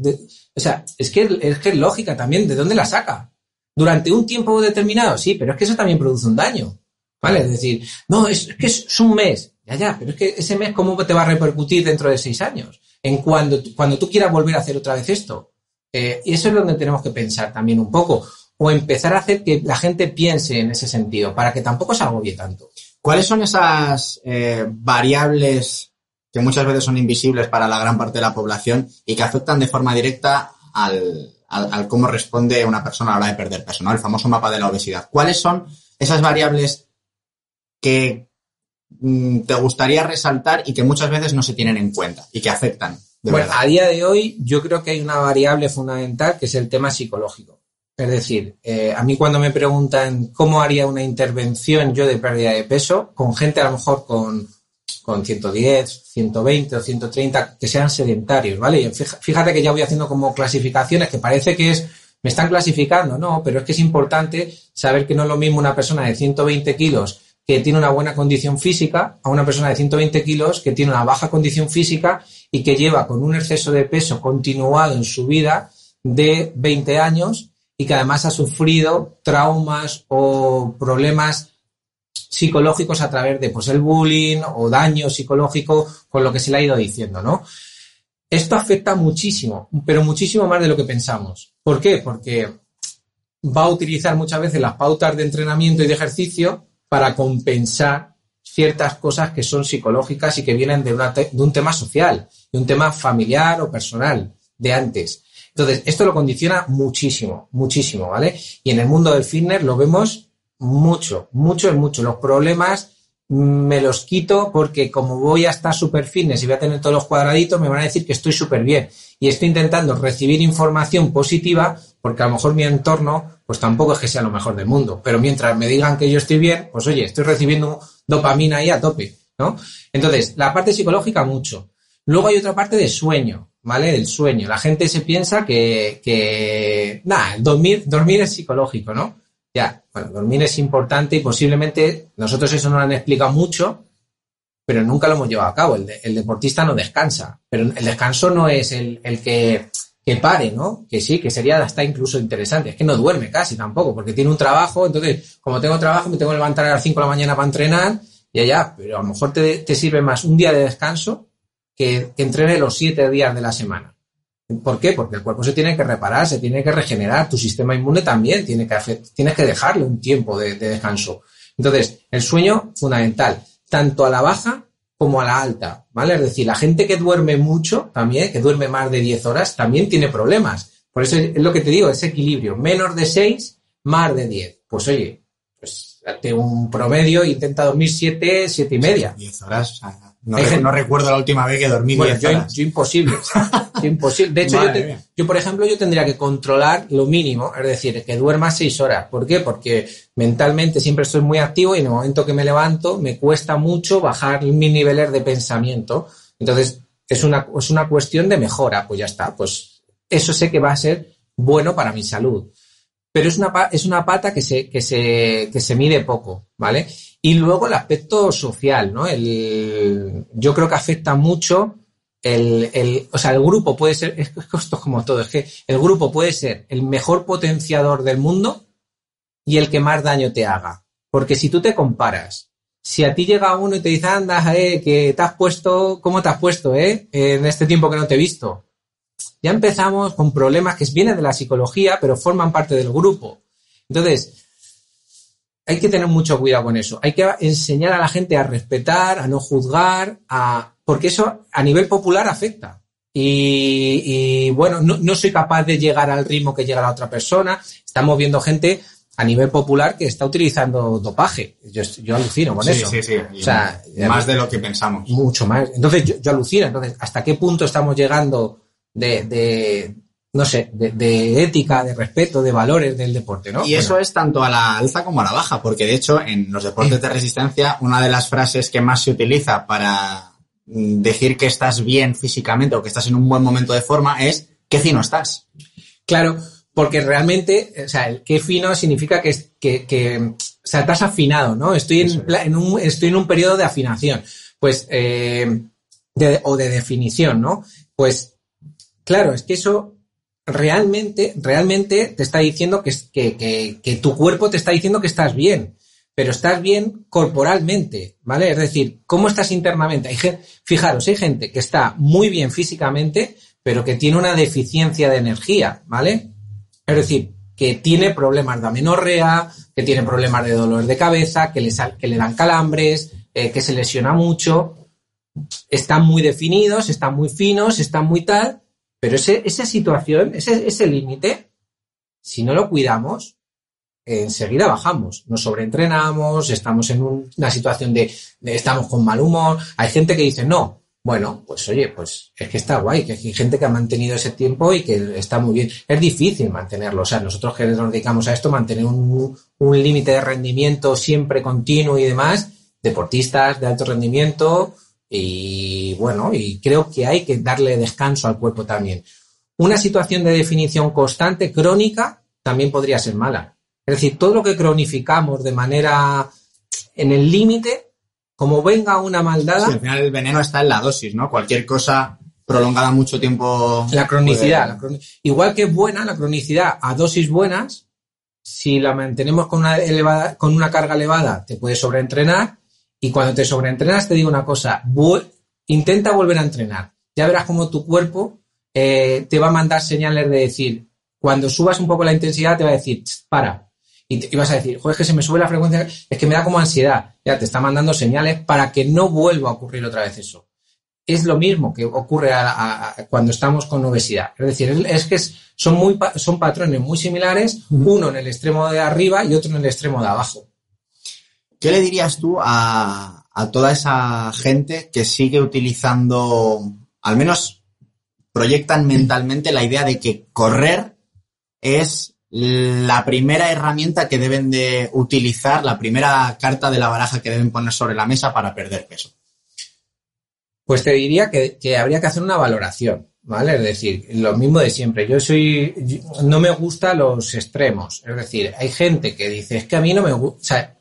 o sea, es que, es que es lógica también, ¿de dónde la saca? Durante un tiempo determinado, sí, pero es que eso también produce un daño. ¿Vale? Es decir, no, es, es que es un mes. Ya, ya, pero es que ese mes, ¿cómo te va a repercutir dentro de seis años? En cuando, cuando tú quieras volver a hacer otra vez esto. Eh, y eso es donde tenemos que pensar también un poco. O empezar a hacer que la gente piense en ese sentido, para que tampoco se agobie tanto. ¿Cuáles son esas eh, variables que muchas veces son invisibles para la gran parte de la población y que afectan de forma directa al, al, al cómo responde una persona a la hora de perder peso, ¿no? El famoso mapa de la obesidad. ¿Cuáles son esas variables que mm, te gustaría resaltar y que muchas veces no se tienen en cuenta y que afectan? De bueno, verdad? a día de hoy yo creo que hay una variable fundamental que es el tema psicológico. Es decir, eh, a mí cuando me preguntan cómo haría una intervención yo de pérdida de peso, con gente a lo mejor con, con 110, 120 o 130 que sean sedentarios, ¿vale? Fíjate que ya voy haciendo como clasificaciones que parece que es, me están clasificando, no, pero es que es importante saber que no es lo mismo una persona de 120 kilos que tiene una buena condición física a una persona de 120 kilos que tiene una baja condición física y que lleva con un exceso de peso continuado en su vida de 20 años y que además ha sufrido traumas o problemas psicológicos a través de pues el bullying o daño psicológico con lo que se le ha ido diciendo, ¿no? Esto afecta muchísimo, pero muchísimo más de lo que pensamos. ¿Por qué? Porque va a utilizar muchas veces las pautas de entrenamiento y de ejercicio para compensar ciertas cosas que son psicológicas y que vienen de, una de un tema social, de un tema familiar o personal de antes. Entonces, esto lo condiciona muchísimo, muchísimo, ¿vale? Y en el mundo del fitness lo vemos mucho, mucho, mucho. Los problemas mm, me los quito porque como voy a estar super fitness y voy a tener todos los cuadraditos, me van a decir que estoy súper bien. Y estoy intentando recibir información positiva porque a lo mejor mi entorno pues tampoco es que sea lo mejor del mundo. Pero mientras me digan que yo estoy bien, pues oye, estoy recibiendo dopamina ahí a tope, ¿no? Entonces, la parte psicológica mucho. Luego hay otra parte de sueño, ¿vale? Del sueño. La gente se piensa que, que nada, dormir, dormir es psicológico, ¿no? Ya, bueno, dormir es importante y posiblemente nosotros eso nos lo han explicado mucho, pero nunca lo hemos llevado a cabo. El, de- el deportista no descansa, pero el descanso no es el, el que, que pare, ¿no? Que sí, que sería hasta incluso interesante. Es que no duerme casi tampoco, porque tiene un trabajo, entonces, como tengo trabajo, me tengo que levantar a las 5 de la mañana para entrenar, y allá, pero a lo mejor te, te sirve más un día de descanso que, que entrene los 7 días de la semana. ¿Por qué? Porque el cuerpo se tiene que reparar, se tiene que regenerar, tu sistema inmune también tiene que tienes que dejarle un tiempo de, de descanso. Entonces, el sueño, fundamental, tanto a la baja como a la alta, ¿vale? Es decir, la gente que duerme mucho también, que duerme más de 10 horas, también tiene problemas. Por eso es lo que te digo, ese equilibrio, menos de 6, más de 10. Pues oye, pues date un promedio, intenta dormir 7, 7 y media. 10 horas. No, re- recuerdo la última vez que dormí Bueno, 10 yo, imposible. Yo *laughs* imposible. De hecho, yo, te- por ejemplo, yo tendría que controlar lo mínimo, es decir, que duerma seis horas. ¿Por qué? Porque mentalmente siempre estoy muy activo y en el momento que me levanto me cuesta mucho bajar mis niveles de pensamiento. Entonces, es una, es una cuestión de mejora. Pues ya está. Pues eso sé que va a ser bueno para mi salud. Pero es una, es una pata que se, que, se, que se mide poco, ¿vale? Y luego el aspecto social, ¿no? El, yo creo que afecta mucho el, el, o sea, el grupo puede ser, es esto es como todo, es que el grupo puede ser el mejor potenciador del mundo y el que más daño te haga. Porque si tú te comparas, si a ti llega uno y te dice, anda, eh, que te has puesto, ¿cómo te has puesto, eh? En este tiempo que no te he visto. Ya empezamos con problemas que vienen de la psicología, pero forman parte del grupo. Entonces, hay que tener mucho cuidado con eso. Hay que enseñar a la gente a respetar, a no juzgar, a porque eso a nivel popular afecta. Y, y, bueno, no, no soy capaz de llegar al ritmo que llega la otra persona. Estamos viendo gente a nivel popular que está utilizando dopaje. Yo, yo alucino con sí, eso. sí, sí. O sea, más de lo que pensamos. mucho más. Entonces yo, yo alucino. Entonces, ¿hasta qué punto estamos llegando de, de no sé, de, de ética, de respeto, de valores del deporte, ¿no? Y eso es tanto a la alza como a la baja, porque de hecho en los deportes de resistencia una de las frases que más se utiliza para mm, decir que estás bien físicamente o que estás en un buen momento de forma es qué fino estás. Claro, porque realmente, o sea, el qué fino significa que, que, que o sea, estás afinado, ¿no? Estoy en, en un, estoy en un periodo de afinación, pues, eh, de- o de definición, ¿no? Pues, claro, es que eso realmente, realmente te está diciendo que, que, que, tu cuerpo te está diciendo que estás bien, pero estás bien corporalmente, ¿vale? Es decir, ¿cómo estás internamente? Hay fijaros, hay gente que está muy bien físicamente, pero que tiene una deficiencia de energía, ¿vale? Es decir, que tiene problemas de amenorrea, que tiene problemas de dolor de cabeza, que le, sal- que le dan calambres, eh, que se lesiona mucho, están muy definidos, están muy finos, están muy tal, Pero ese, esa situación, ese, ese límite, si no lo cuidamos, enseguida bajamos, nos sobreentrenamos, estamos en un- una situación de, de estamos con mal humor. Hay gente que dice, no, bueno, pues oye, pues es que está guay, que hay gente que ha mantenido ese tiempo y que está muy bien. Es difícil mantenerlo, o sea, nosotros que nos dedicamos a esto, mantener un, un límite de rendimiento siempre continuo y demás, deportistas de alto rendimiento y bueno, y creo que hay que darle descanso al cuerpo también. Una situación de definición constante, crónica, también podría ser mala. Es decir, todo lo que cronificamos de manera en el límite, como venga una maldada, Sí, al final el veneno está en la dosis, ¿no? Cualquier cosa prolongada mucho tiempo. La cronicidad. puede- la Igual que es buena la cronicidad a dosis buenas, si la mantenemos con una, elevada, con una carga elevada, te puedes sobreentrenar. Y cuando te sobreentrenas, te digo una cosa, intenta volver a entrenar. Ya verás cómo tu cuerpo eh, te va a mandar señales de decir, cuando subas un poco la intensidad, te va a decir, "Ch, para. Y, te- y vas a decir, joder, es que se me sube la frecuencia, es que me da como ansiedad. Ya te está mandando señales para que no vuelva a ocurrir otra vez eso es lo mismo que ocurre a- a- a- cuando estamos con obesidad. Es decir, es, es que son, muy, son patrones muy similares, uno en el extremo de arriba y otro en el extremo de abajo. ¿Qué le dirías tú a, toda esa gente que sigue utilizando, al menos proyectan mentalmente la idea de que correr es la primera herramienta que deben de utilizar, la primera carta de la baraja que deben poner sobre la mesa para perder peso? Pues te diría que, habría que hacer una valoración, ¿vale? Es decir, lo mismo de siempre. Yo soy, no me gustan los extremos. Es decir, hay gente que dice, es que a mí no me gusta,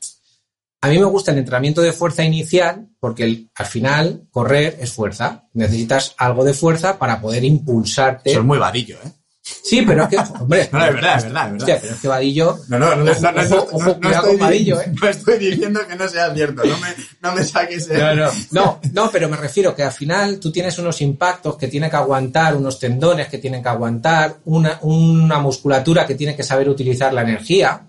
a mí me gusta el entrenamiento de fuerza inicial porque el- al final correr es fuerza. Necesitas algo de fuerza para poder impulsarte. Eso es muy vadillo, ¿eh? Sí, pero es que, hombre, *laughs* No, es verdad, es verdad, es verdad. Hostia, pero es que Vadillo, No, no, no, Ojo, ojo, ojo, cuidado con Vadillo, ¿eh? no estoy diciendo que no sea cierto, no me, no me saques el- No, no, no, no, pero me refiero que al final tú tienes unos impactos que tiene que aguantar, unos tendones que tienen que aguantar, una, una musculatura que tiene que saber utilizar la energía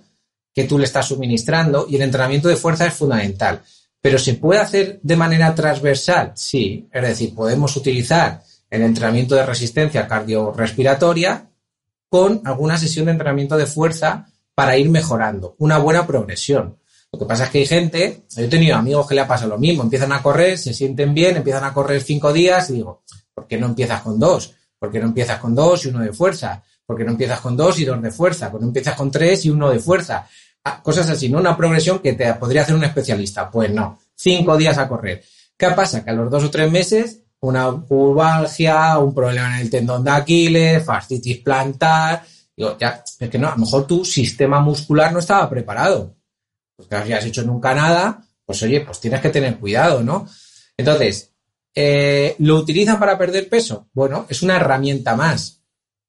que tú le estás suministrando y el entrenamiento de fuerza es fundamental. Pero ¿se puede hacer de manera transversal? Sí, es decir, podemos utilizar el entrenamiento de resistencia cardiorrespiratoria con alguna sesión de entrenamiento de fuerza para ir mejorando, una buena progresión. Lo que pasa es que hay gente, yo he tenido amigos que le ha pasado lo mismo, empiezan a correr, se sienten bien, empiezan a correr cinco días y digo, ¿por qué no empiezas con dos? ¿Por qué no empiezas con dos y uno de fuerza? ¿Por qué no empiezas con dos y dos de fuerza? ¿Por qué no empiezas con tres y uno de fuerza? Ah, Cosas así, ¿no? Una progresión que te podría hacer un especialista. Pues no, cinco días a correr. ¿Qué pasa? Que a los dos o tres meses, una curvalgia, un problema en el tendón de Aquiles, fascitis plantar, digo, ya, es que no, a lo mejor tu sistema muscular no estaba preparado pues que has hecho nunca nada, pues oye, pues tienes que tener cuidado, ¿no? Entonces, eh, ¿lo utilizan para perder peso? Bueno, es una herramienta más.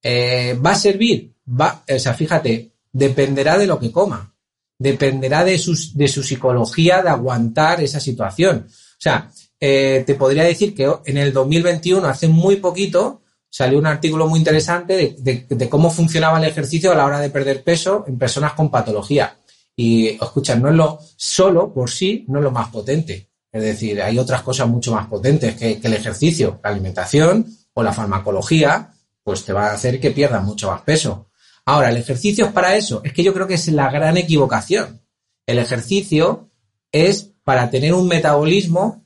Eh, ¿Va a servir? Va, o sea, fíjate, dependerá de lo que coma. Dependerá de, sus, de su psicología de aguantar esa situación. O sea, eh, te podría decir que en el 2021, hace muy poquito, salió un artículo muy interesante de, cómo funcionaba el ejercicio a la hora de perder peso en personas con patología. Y escucha, no es lo solo por sí, no es lo más potente. Es decir, hay otras cosas mucho más potentes que el ejercicio, la alimentación o la farmacología, pues te va a hacer que pierdas mucho más peso. Ahora, el ejercicio es para eso. Es que yo creo que es la gran equivocación. El ejercicio es para tener un metabolismo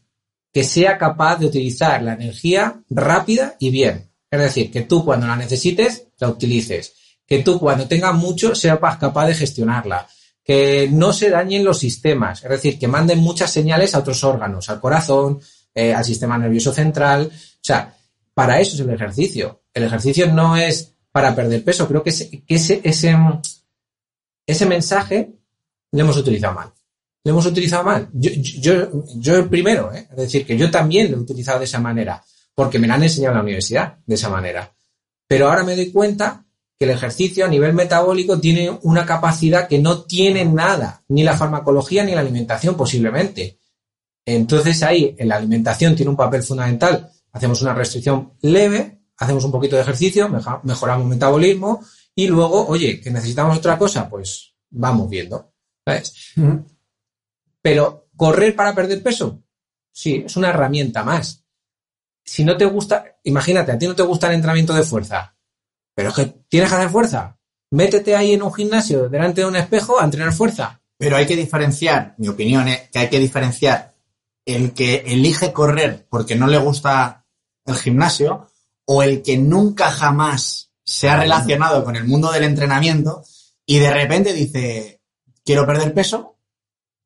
que sea capaz de utilizar la energía rápida y bien. Es decir, que tú cuando la necesites, la utilices. Que tú cuando tengas mucho, seas capaz de gestionarla. Que no se dañen los sistemas. Es decir, que manden muchas señales a otros órganos, al corazón, eh, al sistema nervioso central. O sea, para eso es el ejercicio. El ejercicio no es para perder peso. Creo que ese, mensaje lo hemos utilizado mal. Lo hemos utilizado mal. Yo, yo, yo primero, ¿eh? es decir, que yo también lo he utilizado de esa manera, porque me lo han enseñado en la universidad de esa manera. Pero ahora me doy cuenta que el ejercicio a nivel metabólico tiene una capacidad que no tiene nada, ni la farmacología ni la alimentación posiblemente. Entonces ahí en la alimentación tiene un papel fundamental. Hacemos una restricción leve, hacemos un poquito de ejercicio, mejoramos el metabolismo y luego, oye, que necesitamos otra cosa, pues vamos viendo. ¿sabes? Pero correr para perder peso, sí, es una herramienta más. si no te gusta, imagínate, a ti no te gusta el entrenamiento de fuerza, pero es que tienes que hacer fuerza. Métete ahí en un gimnasio delante de un espejo a entrenar fuerza. Pero hay que diferenciar, mi opinión es que hay que diferenciar el que elige correr porque no le gusta el gimnasio o el que nunca jamás se ha relacionado con el mundo del entrenamiento y de repente dice, quiero perder peso,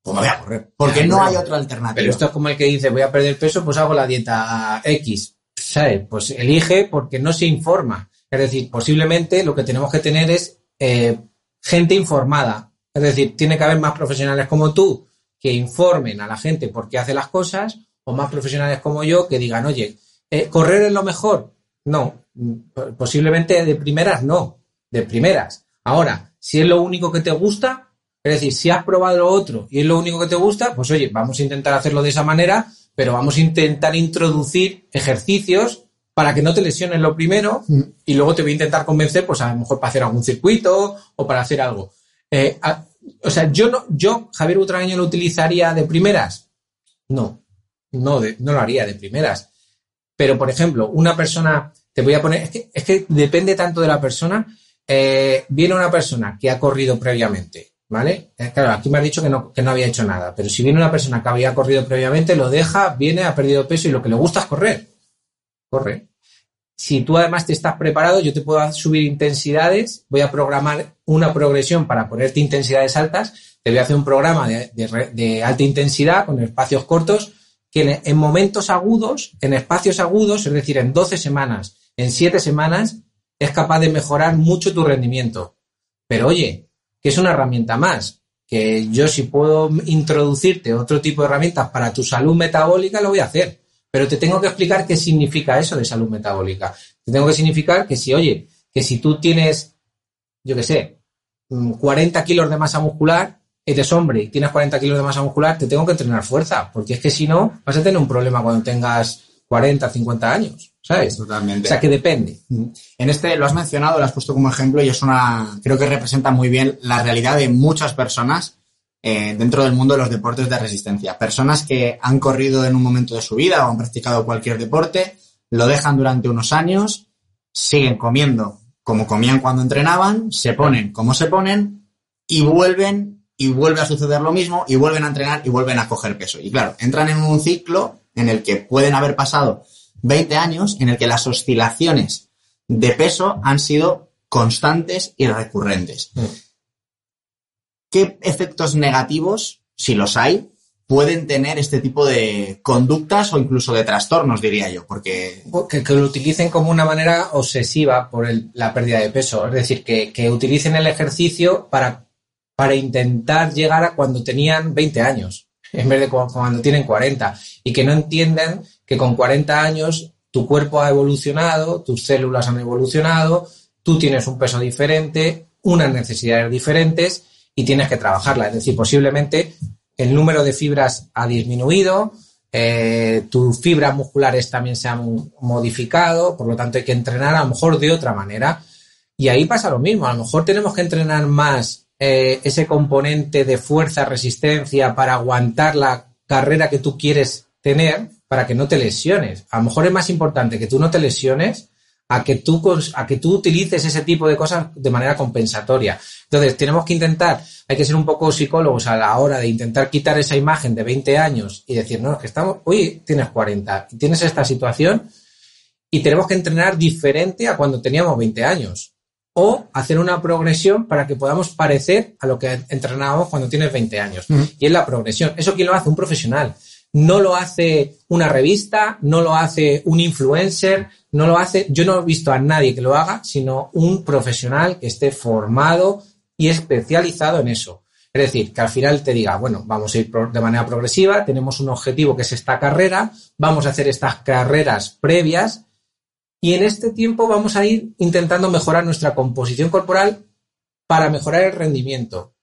pues me voy a correr. Porque no hay otra alternativa. Pero esto es como el que dice, voy a perder peso, pues hago la dieta X. ¿Sabes? Pues elige porque no se informa. Es decir, posiblemente lo que tenemos que tener es eh, gente informada. Es decir, tiene que haber más profesionales como tú que informen a la gente por qué hace las cosas, o más profesionales como yo que digan, oye, eh, ¿correr es lo mejor? No. Mm, Posiblemente de primeras no. De primeras. Ahora, si es lo único que te gusta, es decir, si has probado lo otro y es lo único que te gusta, pues oye, vamos a intentar hacerlo de esa manera, pero vamos a intentar introducir ejercicios para que no te lesiones lo primero y luego te voy a intentar convencer, pues a lo mejor para hacer algún circuito o para hacer algo. Eh, a- o sea, yo no, yo, Javier Butragueño, lo utilizaría de primeras. No, no, de- no lo haría de primeras. Pero, por ejemplo, una persona, te voy a poner, es que, es que depende tanto de la persona. eh, viene una persona que ha corrido previamente, ¿vale? Eh, claro, aquí me has dicho que no, que no había hecho nada, pero si viene una persona que había corrido previamente, lo deja, viene, ha perdido peso y lo que le gusta es correr. Corre. Si tú además te estás preparado, yo te puedo subir intensidades, voy a programar una progresión para ponerte intensidades altas, te voy a hacer un programa de, de alta intensidad con espacios cortos que en, en momentos agudos, en espacios agudos, es decir, en 12 semanas, en 7 semanas, es capaz de mejorar mucho tu rendimiento. Pero oye, que es una herramienta más, que yo si puedo introducirte otro tipo de herramientas para tu salud metabólica, lo voy a hacer. Pero te tengo que explicar qué significa eso de salud metabólica. Te tengo que significar que si, oye, que si tú tienes, yo qué sé, mm, 40 kilos de masa muscular, eres hombre y tienes 40 kilos de masa muscular, te tengo que entrenar fuerza, porque es que si no, vas a tener un problema cuando tengas 40, 50 años, ¿sabes? Totalmente. O sea, que depende. En este lo has mencionado, lo has puesto como ejemplo y es una, creo que representa muy bien la realidad de muchas personas eh, dentro del mundo de los deportes de resistencia. Personas que han corrido en un momento de su vida o han practicado cualquier deporte, lo dejan durante unos años, siguen comiendo como comían cuando entrenaban, se ponen como se ponen y vuelven y vuelve a suceder lo mismo y vuelven a entrenar y vuelven a coger peso. Y claro, entran en un ciclo en el que pueden haber pasado 20 años en el que las oscilaciones de peso han sido constantes y recurrentes. Mm. ¿Qué efectos negativos, si los hay, pueden tener este tipo de conductas o incluso de trastornos, diría yo? Porque que, que lo utilicen como una manera obsesiva por el- la pérdida de peso. Es decir, que, que utilicen el ejercicio para, para intentar llegar a cuando tenían 20 años, en vez de cu- cuando tienen 40. Y que no entiendan que con 40 años tu cuerpo ha evolucionado, tus células han evolucionado, tú tienes un peso diferente, unas necesidades diferentes y tienes que trabajarla. Es decir, posiblemente el número de fibras ha disminuido, eh, tus fibras musculares también se han modificado, por lo tanto hay que entrenar a lo mejor de otra manera. Y ahí pasa lo mismo, a lo mejor tenemos que entrenar más eh, ese componente de fuerza, resistencia para aguantar la carrera que tú quieres tener para que no te lesiones. A lo mejor es más importante que tú no te lesiones a que tú, a que tú utilices ese tipo de cosas de manera compensatoria. Entonces, tenemos que intentar, hay que ser un poco psicólogos a la hora de intentar quitar esa imagen de 20 años y decir, no, es que estamos, hoy tienes 40 y tienes esta situación y tenemos que entrenar diferente a cuando teníamos 20 años. O hacer una progresión para que podamos parecer a lo que entrenábamos cuando tienes 20 años. Y es la progresión. ¿Eso quién lo hace? Un profesional. No lo hace una revista, no lo hace un influencer, no lo hace, yo no he visto a nadie que lo haga, sino un profesional que esté formado y especializado en eso. Es decir, que al final te diga, bueno, vamos a ir de manera progresiva, tenemos un objetivo que es esta carrera, vamos a hacer estas carreras previas y en este tiempo vamos a ir intentando mejorar nuestra composición corporal para mejorar el rendimiento.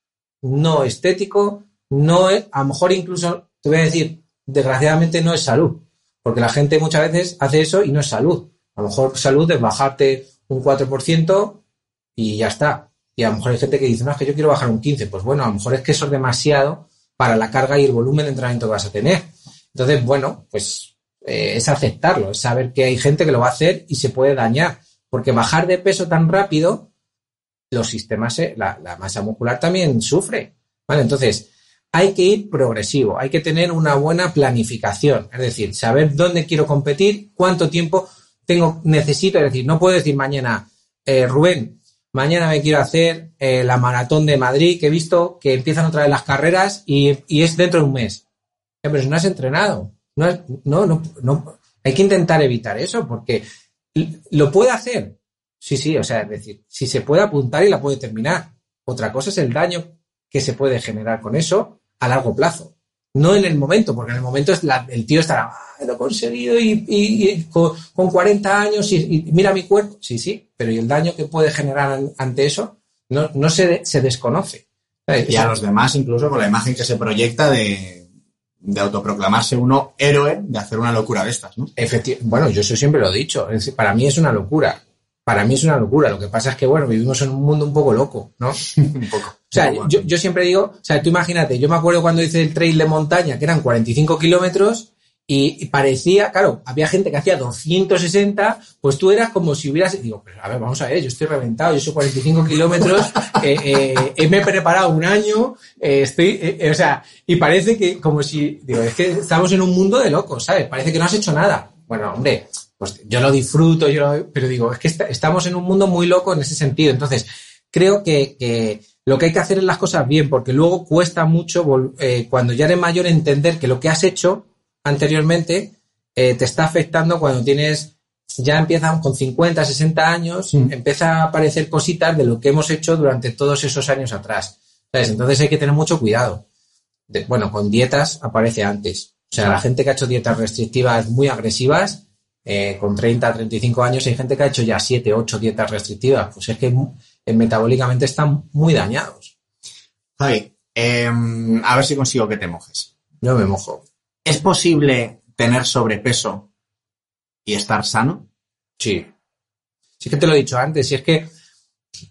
No estético, no es, a lo mejor incluso, te voy a decir, desgraciadamente no es salud, porque la gente muchas veces hace eso y no es salud. A lo mejor salud es bajarte un 4% y ya está. Y a lo mejor hay gente que dice, no, es que yo quiero bajar un 15%. Pues bueno, a lo mejor es que eso es demasiado para la carga y el volumen de entrenamiento que vas a tener. Entonces, bueno, pues eh, es aceptarlo, es saber que hay gente que lo va a hacer y se puede dañar. Porque bajar de peso tan rápido, los sistemas, se- la, masa muscular también sufre. ¿Vale? Entonces, hay que ir progresivo, hay que tener una buena planificación, es decir, saber dónde quiero competir, cuánto tiempo tengo, necesito, es decir, no puedo decir mañana, eh, Rubén, mañana me quiero hacer eh, la maratón de Madrid, que he visto que empiezan otra vez las carreras y, y es dentro de un mes. Eh, pero si no has entrenado, no, no, no, no, hay que intentar evitar eso, porque lo puede hacer. Sí, sí, o sea, es decir, si se puede apuntar y la puede terminar. Otra cosa es el daño que se puede generar con eso a largo plazo. No en el momento, porque en el momento es la- el tío estará, "Ah, lo he conseguido y, y- y con, con 40 años y, y mira mi cuerpo. Sí, sí, pero ¿y el daño que puede generar an- ante eso? No, no se, se desconoce. ¿Sabes? Y a los demás, incluso con la imagen que se proyecta de, de autoproclamarse uno héroe de hacer una locura de estas, ¿no? Bueno, yo eso siempre lo he dicho. Para mí es una locura. Para mí es una locura. Lo que pasa es que, bueno, vivimos en un mundo un poco loco, ¿no? *laughs* Un poco. O sea, yo, yo siempre digo, o sea, tú imagínate, yo me acuerdo cuando hice el trail de montaña, que eran 45 kilómetros, y, parecía, claro, había gente que hacía 260, pues tú eras como si hubieras, digo, pero a ver, vamos a ver, yo estoy reventado, yo soy 45 kilómetros, *laughs* eh, eh, me he preparado un año, eh, estoy, eh, o sea, y parece que como si, digo, es que estamos en un mundo de locos, ¿sabes? Parece que no has hecho nada. Bueno, hombre, pues yo lo disfruto, yo lo- pero digo, es que esta- estamos en un mundo muy loco en ese sentido. Entonces, creo que, que lo que hay que hacer es las cosas bien, porque luego cuesta mucho cuando ya eres mayor entender que lo que has hecho anteriormente eh, te está afectando cuando tienes, ya empiezan con 50, 60 años, Mm. empieza a aparecer cositas de lo que hemos hecho durante todos esos años atrás. ¿sabes? Entonces hay que tener mucho cuidado. De- bueno, con dietas aparece antes. O sea, la gente que ha hecho dietas restrictivas muy agresivas, eh, con 30, 35 años, hay gente que ha hecho ya 7, 8 dietas restrictivas. Pues es que mu- eh, metabólicamente están muy dañados. Javi, em, a ver si consigo que te mojes. Yo me mojo. ¿Es posible tener sobrepeso y estar sano? Sí. Sí que te lo he dicho antes, si es que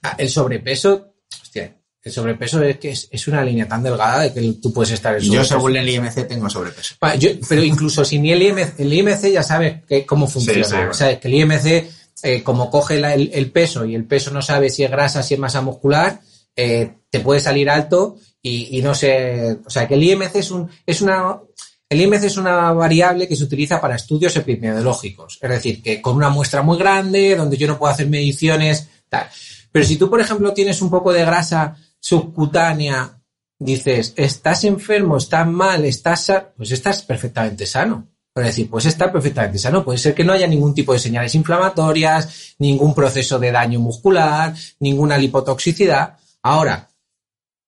ah, el sobrepeso, hostia, el sobrepeso es que es, es una línea tan delgada de que tú puedes estar en Yo, sobrepeso. según el IMC, tengo sobrepeso. Yo- pero incluso sin el IMC, el IMC ya sabes que, cómo funciona. Sí, sí, bueno. O sea, que el IMC, eh, como coge la- el, el peso y el peso no sabe si es grasa, si es masa muscular, eh, te puede salir alto y, y no sé. O sea, que el IMC es un, es una, el IMC es una variable que se utiliza para estudios epidemiológicos. Es decir, que con una muestra muy grande, donde yo no puedo hacer mediciones, tal. Pero si tú, por ejemplo, tienes un poco de grasa subcutánea, dices, estás enfermo, estás mal, estás, sa-", pues estás perfectamente sano. Es decir, pues está perfectamente sano. Puede ser que no haya ningún tipo de señales inflamatorias, ningún proceso de daño muscular, ninguna lipotoxicidad. Ahora,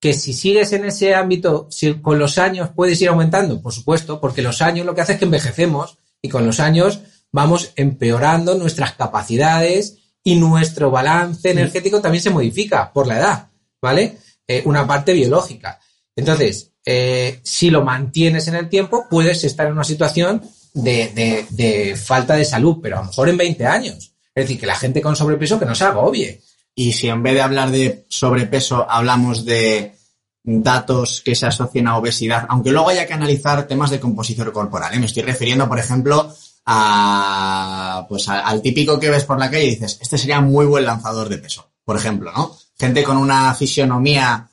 que si sigues en ese ámbito, si con los años puedes ir aumentando, por supuesto, porque los años lo que hace es que envejecemos y con los años vamos empeorando nuestras capacidades y nuestro balance energético también se modifica por la edad, ¿vale? Eh, una parte biológica. Entonces, eh, si lo mantienes en el tiempo, puedes estar en una situación de, de- de falta de salud, pero a lo mejor en 20 años. Es decir, que la gente con sobrepeso que no se agobie. Y si en vez de hablar de sobrepeso hablamos de datos que se asocian a obesidad, aunque luego haya que analizar temas de composición corporal, ¿eh? me estoy refiriendo, por ejemplo, a, pues al típico que ves por la calle y dices, este sería muy buen lanzador de peso, por ejemplo, ¿no? Gente con una fisionomía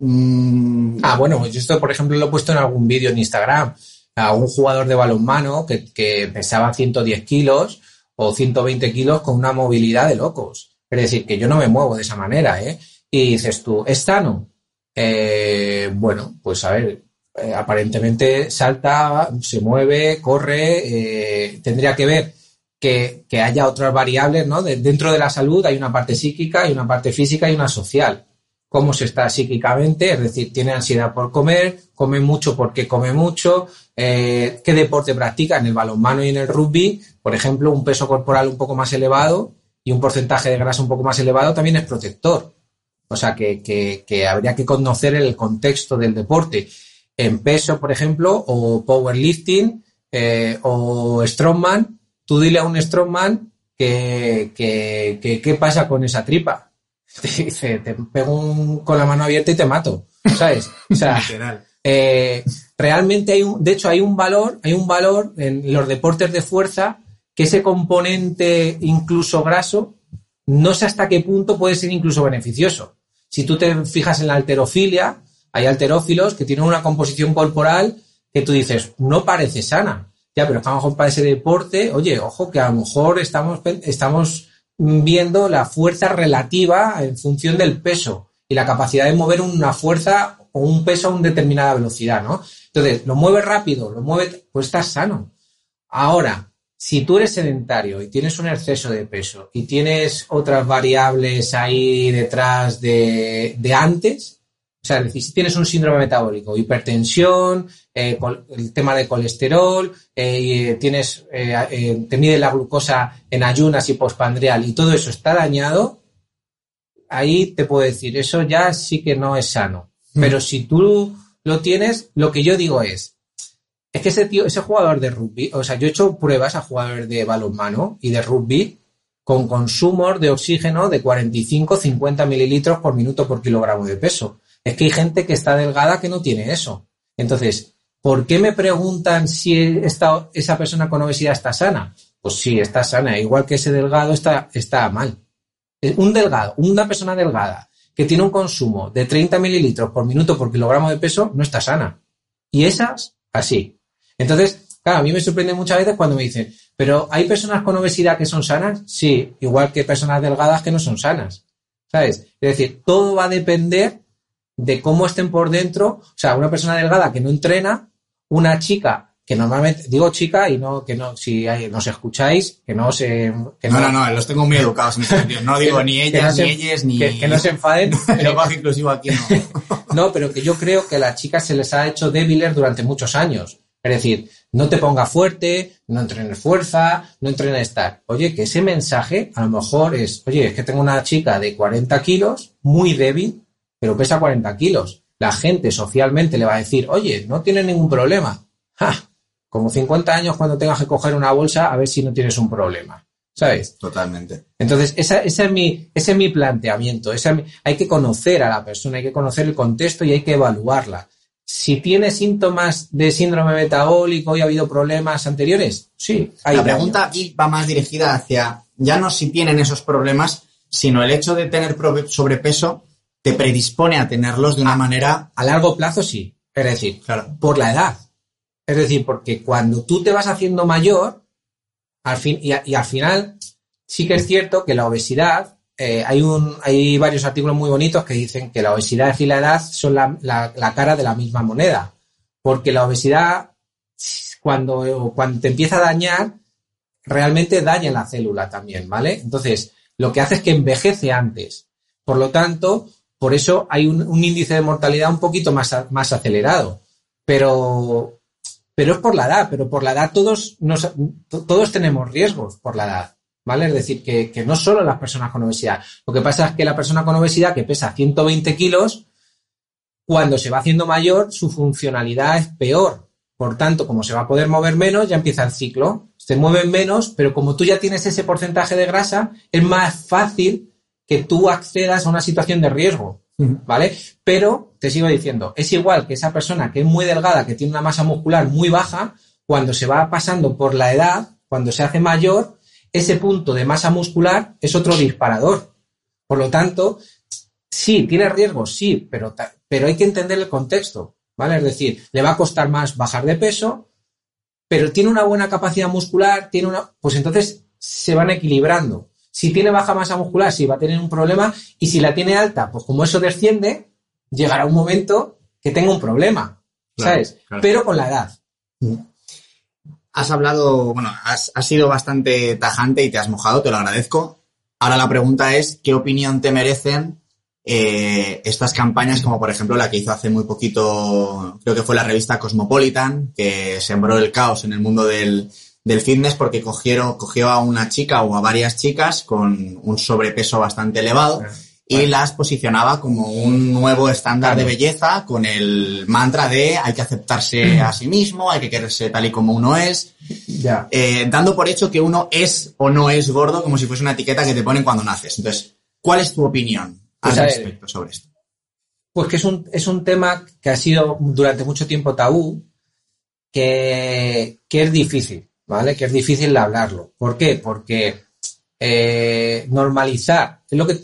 mm, Ah, bueno, yo esto, por ejemplo, lo he puesto en algún vídeo en Instagram. A un jugador de balonmano que, que pesaba 110 kilos o 120 kilos con una movilidad de locos. Es decir, que yo no me muevo de esa manera, ¿eh? Y dices tú, ¿es sano? Eh, bueno, pues a ver, eh, aparentemente salta, se mueve, corre, eh, tendría que ver que, que haya otras variables, ¿no? De- dentro de la salud hay una parte psíquica, hay una parte física y una social cómo se está psíquicamente, es decir, tiene ansiedad por comer, come mucho porque come mucho, eh, qué deporte practica en el balonmano y en el rugby, por ejemplo, un peso corporal un poco más elevado y un porcentaje de grasa un poco más elevado también es protector. O sea, que, que- que habría que conocer el contexto del deporte. En peso, por ejemplo, o powerlifting, eh, o strongman, tú dile a un strongman que, qué pasa con esa tripa. *laughs* Te dice, te pego un- con la mano abierta y te mato, ¿sabes? O sea. Eh, realmente hay un, de hecho, hay un valor, hay un valor en los deportes de fuerza que ese componente incluso graso, no sé hasta qué punto puede ser incluso beneficioso. Si tú te fijas en la alterofilia, hay alterófilos que tienen una composición corporal que tú dices, no parece sana. Ya, pero a lo mejor para ese deporte, oye, ojo, que a lo mejor estamos, estamos viendo la fuerza relativa en función del peso y la capacidad de mover una fuerza o un peso a una determinada velocidad, ¿no? Entonces, lo mueve rápido, lo mueve, pues estás sano. Ahora, si tú eres sedentario y tienes un exceso de peso y tienes otras variables ahí detrás de, de antes, o sea, si tienes un síndrome metabólico, hipertensión, eh, el tema de colesterol, eh, tienes, eh, te mide la glucosa en ayunas y pospandreal y todo eso está dañado, ahí te puedo decir, eso ya sí que no es sano. Mm. Pero si tú lo tienes, lo que yo digo es, es que ese tío, ese jugador de rugby, o sea, yo he hecho pruebas a jugadores de balonmano y de rugby con consumos de oxígeno de 45-50 mililitros por minuto por kilogramo de peso. Es que hay gente que está delgada que no tiene eso. Entonces, ¿por qué me preguntan si esa persona con obesidad está sana? Pues sí, está sana. Igual que ese delgado está, está mal. Eh, un delgado, una persona delgada que tiene un consumo de 30 mililitros por minuto por kilogramo de peso no está sana. Y esas, así. Entonces, claro, a mí me sorprende muchas veces cuando me dicen, pero ¿hay personas con obesidad que son sanas? Sí, igual que personas delgadas que no son sanas. ¿Sabes? Es decir, todo va a depender de cómo estén por dentro, o sea, una persona delgada que no entrena, una chica que normalmente, digo chica y no, que no, si nos escucháis, que no se... Que no, no, no, los tengo muy educados en ese sentido. No *laughs* digo ni ellas, ni ellas, ni... Que, no se enfaden. *laughs* pero bajo inclusivo aquí no. *laughs* no, pero que yo creo que a las chicas se les ha hecho débiles durante muchos años. Es decir, no te pongas fuerte, no entrenes fuerza, no entrenes estar. Oye, que ese mensaje a lo mejor es, oye, es que tengo una chica de 40 kilos, muy débil, pero pesa 40 kilos. La gente socialmente le va a decir, oye, no tiene ningún problema. ¡Ja! Como 50 años cuando tengas que coger una bolsa a ver si no tienes un problema. ¿Sabes? Totalmente. Entonces, esa, ese, es mi, ese es mi planteamiento. hay que conocer a la persona, hay que conocer el contexto y hay que evaluarla. Si tiene síntomas de síndrome metabólico y ha habido problemas anteriores, sí. Hay la pregunta aquí va más dirigida hacia ya no si tienen esos problemas, sino el hecho de tener sobrepeso te predispone a tenerlos de una manera... A largo plazo sí. Es decir, claro. por la edad. Es decir, porque cuando tú te vas haciendo mayor, al fin, y, al final, sí que es cierto que la obesidad, eh, hay, un, hay varios artículos muy bonitos que dicen que la obesidad y la edad son la, cara de la misma moneda. Porque la obesidad, cuando, cuando te empieza a dañar, realmente daña la célula también, ¿vale? Entonces, lo que hace es que envejece antes. Por lo tanto, por eso hay un, índice de mortalidad un poquito más, más acelerado. Pero, pero es por la edad, pero por la edad todos, nos, todos tenemos riesgos por la edad. ¿Vale? Es decir, que, que, no solo las personas con obesidad. Lo que pasa es que la persona con obesidad que pesa 120 kilos, cuando se va haciendo mayor, su funcionalidad es peor. Por tanto, como se va a poder mover menos, ya empieza el ciclo. Se mueven menos, pero como tú ya tienes ese porcentaje de grasa, es más fácil que tú accedas a una situación de riesgo, ¿vale? Pero te sigo diciendo, es igual que esa persona que es muy delgada, que tiene una masa muscular muy baja, cuando se va pasando por la edad, cuando se hace mayor, ese punto de masa muscular es otro disparador. Por lo tanto, sí, tiene riesgos, sí, pero, pero hay que entender el contexto, ¿vale? Es decir, le va a costar más bajar de peso, pero tiene una buena capacidad muscular, tiene una, pues entonces se van equilibrando. Si tiene baja masa muscular, sí va a tener un problema. Y si la tiene alta, pues como eso desciende, llegará un momento que tenga un problema, ¿sabes? Pero con la edad. Has hablado, bueno, has, sido bastante tajante y te has mojado, te lo agradezco. Ahora la pregunta es, ¿qué opinión te merecen eh, estas campañas, como por ejemplo la que hizo hace muy poquito, creo que fue la revista Cosmopolitan, que sembró el caos en el mundo del, del fitness porque cogieron, cogió a una chica o a varias chicas con un sobrepeso bastante elevado y las posicionaba como un nuevo estándar de belleza con el mantra de hay que aceptarse *clears throat* a sí mismo, hay que quererse tal y como uno es, eh, dando por hecho que uno es o no es gordo como si fuese una etiqueta que te ponen cuando naces. Entonces, ¿cuál es tu opinión al pues respecto sobre esto? Pues que es un, es un tema que ha sido durante mucho tiempo tabú, que, que es difícil, ¿vale? Que es difícil hablarlo. ¿Por qué? Porque eh, normalizar, es lo que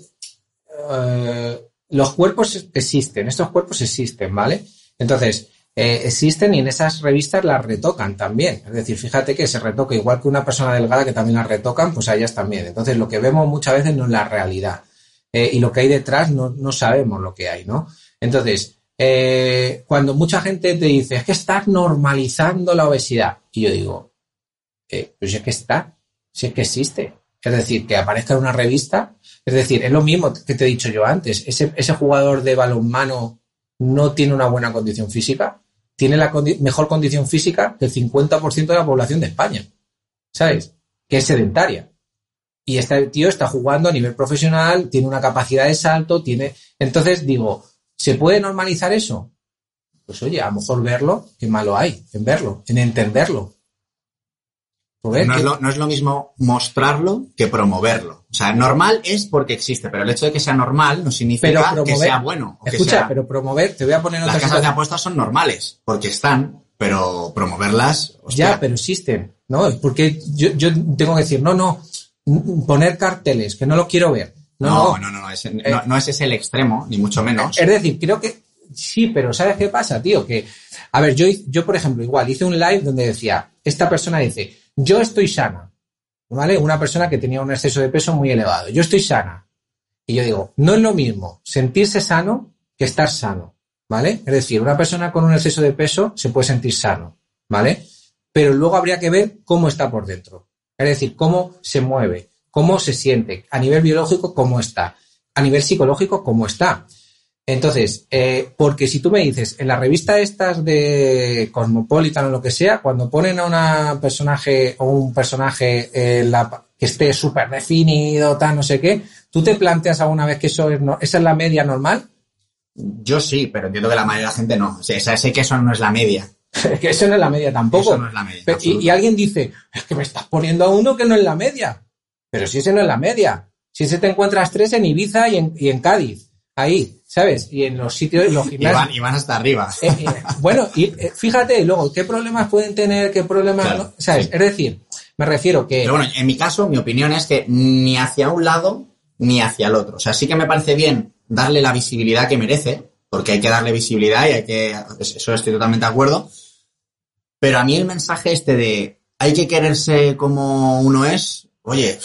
eh, los cuerpos existen, estos cuerpos existen, ¿vale? Entonces, eh, existen y en esas revistas las retocan también. Es decir, fíjate que se retoca igual que una persona delgada que también las retocan, pues a ellas también. Entonces, lo que vemos muchas veces no es la realidad. Eh, y lo que hay detrás no, no, sabemos lo que hay, ¿no? Entonces, cuando mucha gente te dice, es que estás normalizando la obesidad, y yo digo, pues es que está, si es que existe. Es decir, que aparezca en una revista, es decir, es lo mismo que te he dicho yo antes, ese, jugador de balonmano no tiene una buena condición física, tiene la mejor condición física que el 50% de la población de España, ¿sabes? Que es sedentaria. Y este tío está jugando a nivel profesional, tiene una capacidad de salto, tiene... Entonces digo, ¿se puede normalizar eso? Pues oye, a lo mejor verlo, qué malo hay en verlo, en entenderlo. No, es lo, no, es lo, mismo mostrarlo que promoverlo. O sea, normal es porque existe, pero el hecho de que sea normal no significa promover, que sea bueno. O escucha, que sea, pero promover, te voy a poner otra Las casas de apuestas son normales, porque están, pero promoverlas. Hostia. Ya, pero existen, ¿no? Porque yo, yo tengo que decir, no, no, poner carteles, que no lo quiero ver. No, no, no, no, no, eh, no, no ese es el extremo, ni mucho menos. Es decir, creo que sí, pero ¿sabes qué pasa, tío? Que, a ver, yo, yo, por ejemplo, igual hice un live donde decía, esta persona dice, yo estoy sana, ¿vale? Una persona que tenía un exceso de peso muy elevado. Yo estoy sana. Y yo digo, no es lo mismo sentirse sano que estar sano, ¿vale? Es decir, una persona con un exceso de peso se puede sentir sano, ¿vale? Pero luego habría que ver cómo está por dentro. Es decir, cómo se mueve, cómo se siente, a nivel biológico, cómo está, a nivel psicológico, cómo está. Entonces, eh, porque si tú me dices, en la revista estas de Cosmopolitan o lo que sea, cuando ponen a una personaje o un personaje eh, la, que esté súper definido, tal, no sé qué, ¿tú te planteas alguna vez que eso es, no, esa es la media normal? Yo sí, pero entiendo que la mayoría de la gente no. O sea, sé que eso no es la media. *laughs* que eso no es la media tampoco. Eso no es la media. Pero, y, y, alguien dice, es que me estás poniendo a uno que no es la media. Pero si ese no es la media. Si ese te encuentras tres en Ibiza y en, y en Cádiz. Ahí. ¿sabes? Y en los sitios, los gimnasios. Y van, y van hasta arriba. Eh, eh, bueno, y eh, fíjate, luego, ¿qué problemas pueden tener? ¿Qué problemas claro, no? ¿Sabes? Sí. Es decir, me refiero que. Pero bueno, en mi caso, mi opinión es que ni hacia un lado ni hacia el otro. O sea, sí que me parece bien darle la visibilidad que merece, porque hay que darle visibilidad y hay que. Eso estoy totalmente de acuerdo. Pero a mí el mensaje este de hay que quererse como uno es, oye,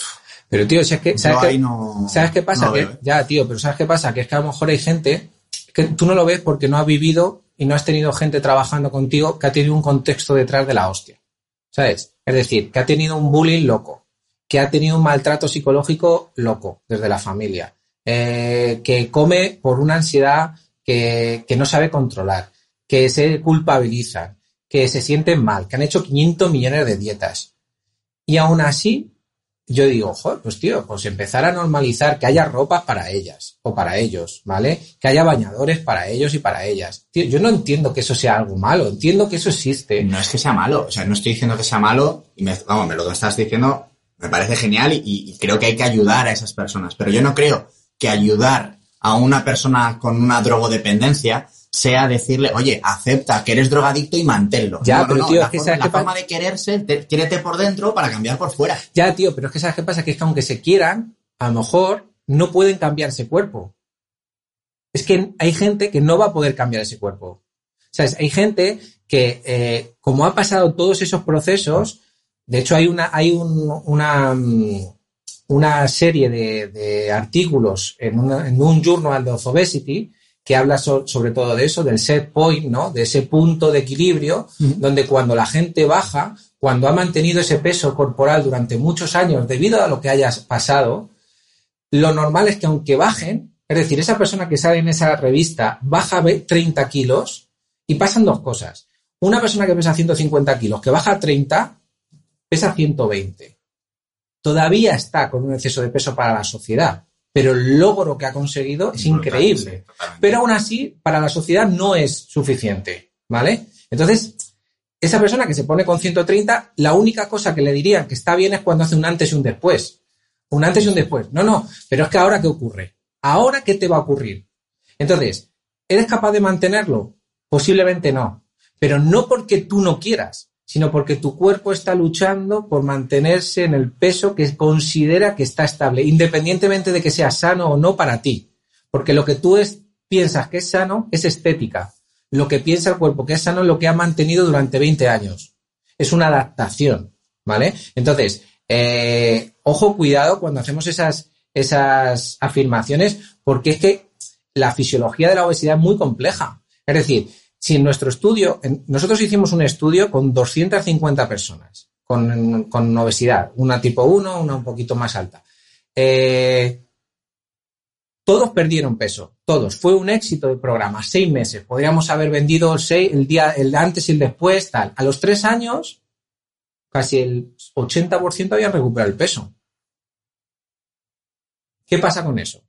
pero tío, si es que, ¿sabes, qué, no, ¿sabes qué pasa? No que, ya, tío, pero ¿sabes qué pasa? Que es que a lo mejor hay gente que tú no lo ves porque no has vivido y no has tenido gente trabajando contigo que ha tenido un contexto detrás de la hostia. ¿Sabes? Es decir, que ha tenido un bullying loco, que ha tenido un maltrato psicológico loco desde la familia, eh, que come por una ansiedad que, que no sabe controlar, que se culpabilizan, que se sienten mal, que han hecho 500 millones de dietas. Y aún así yo digo, joder, pues tío, pues empezar a normalizar que haya ropas para ellas o para ellos, ¿vale? Que haya bañadores para ellos y para ellas. Tío, yo no entiendo que eso sea algo malo, entiendo que eso existe. No es que sea malo, o sea, no estoy diciendo que sea malo y me, vamos, me lo que estás diciendo me parece genial y, y creo que hay que ayudar a esas personas, pero yo no creo que ayudar a una persona con una drogodependencia sea decirle, oye, acepta que eres drogadicto y manténlo. Ya, no, pero no, tío, la es que forma, sabes la qué forma de quererse, te, quiérete por dentro para cambiar por fuera. Ya, tío, pero es que sabes qué pasa, que es que aunque se quieran, a lo mejor no pueden cambiar ese cuerpo. Es que hay gente que no va a poder cambiar ese cuerpo. ¿Sabes? Hay gente que, eh, como ha pasado todos esos procesos, de hecho hay una, hay un, una, una serie de, de artículos en, una, en un journal of obesity que habla so, sobre todo de eso, del set point, ¿no? De ese punto de equilibrio, uh -huh. donde cuando la gente baja, cuando ha mantenido ese peso corporal durante muchos años debido a lo que haya pasado, lo normal es que aunque bajen, es decir, esa persona que sale en esa revista baja 30 kilos y pasan dos cosas. Una persona que pesa 150 kilos, que baja 30, pesa 120. Todavía está con un exceso de peso para la sociedad pero el logro que ha conseguido es increíble. Sí, pero aún así, para la sociedad no es suficiente, ¿vale? Entonces, esa persona que se pone con 130, la única cosa que le dirían que está bien es cuando hace un antes y un después. Un antes y un después. No, no, pero es que ahora, ¿qué ocurre? ¿Ahora qué te va a ocurrir? Entonces, ¿Eres capaz de mantenerlo? Posiblemente no, pero no porque tú no quieras, sino porque tu cuerpo está luchando por mantenerse en el peso que considera que está estable, independientemente de que sea sano o no para ti. Porque lo que tú piensas que es sano es estética. Lo que piensa el cuerpo que es sano es lo que ha mantenido durante 20 años. Es una adaptación, ¿vale? Entonces, eh, ojo, cuidado cuando hacemos esas, esas afirmaciones, porque es que la fisiología de la obesidad es muy compleja. Es decir, si en nuestro estudio, nosotros hicimos un estudio con 250 personas con, obesidad, una tipo 1, una un poquito más alta. Eh, todos perdieron peso, todos. Fue un éxito del programa, seis meses. Podríamos haber vendido seis, el día, el antes y el después, tal. A los tres años, casi el 80% habían recuperado el peso. ¿Qué pasa con eso?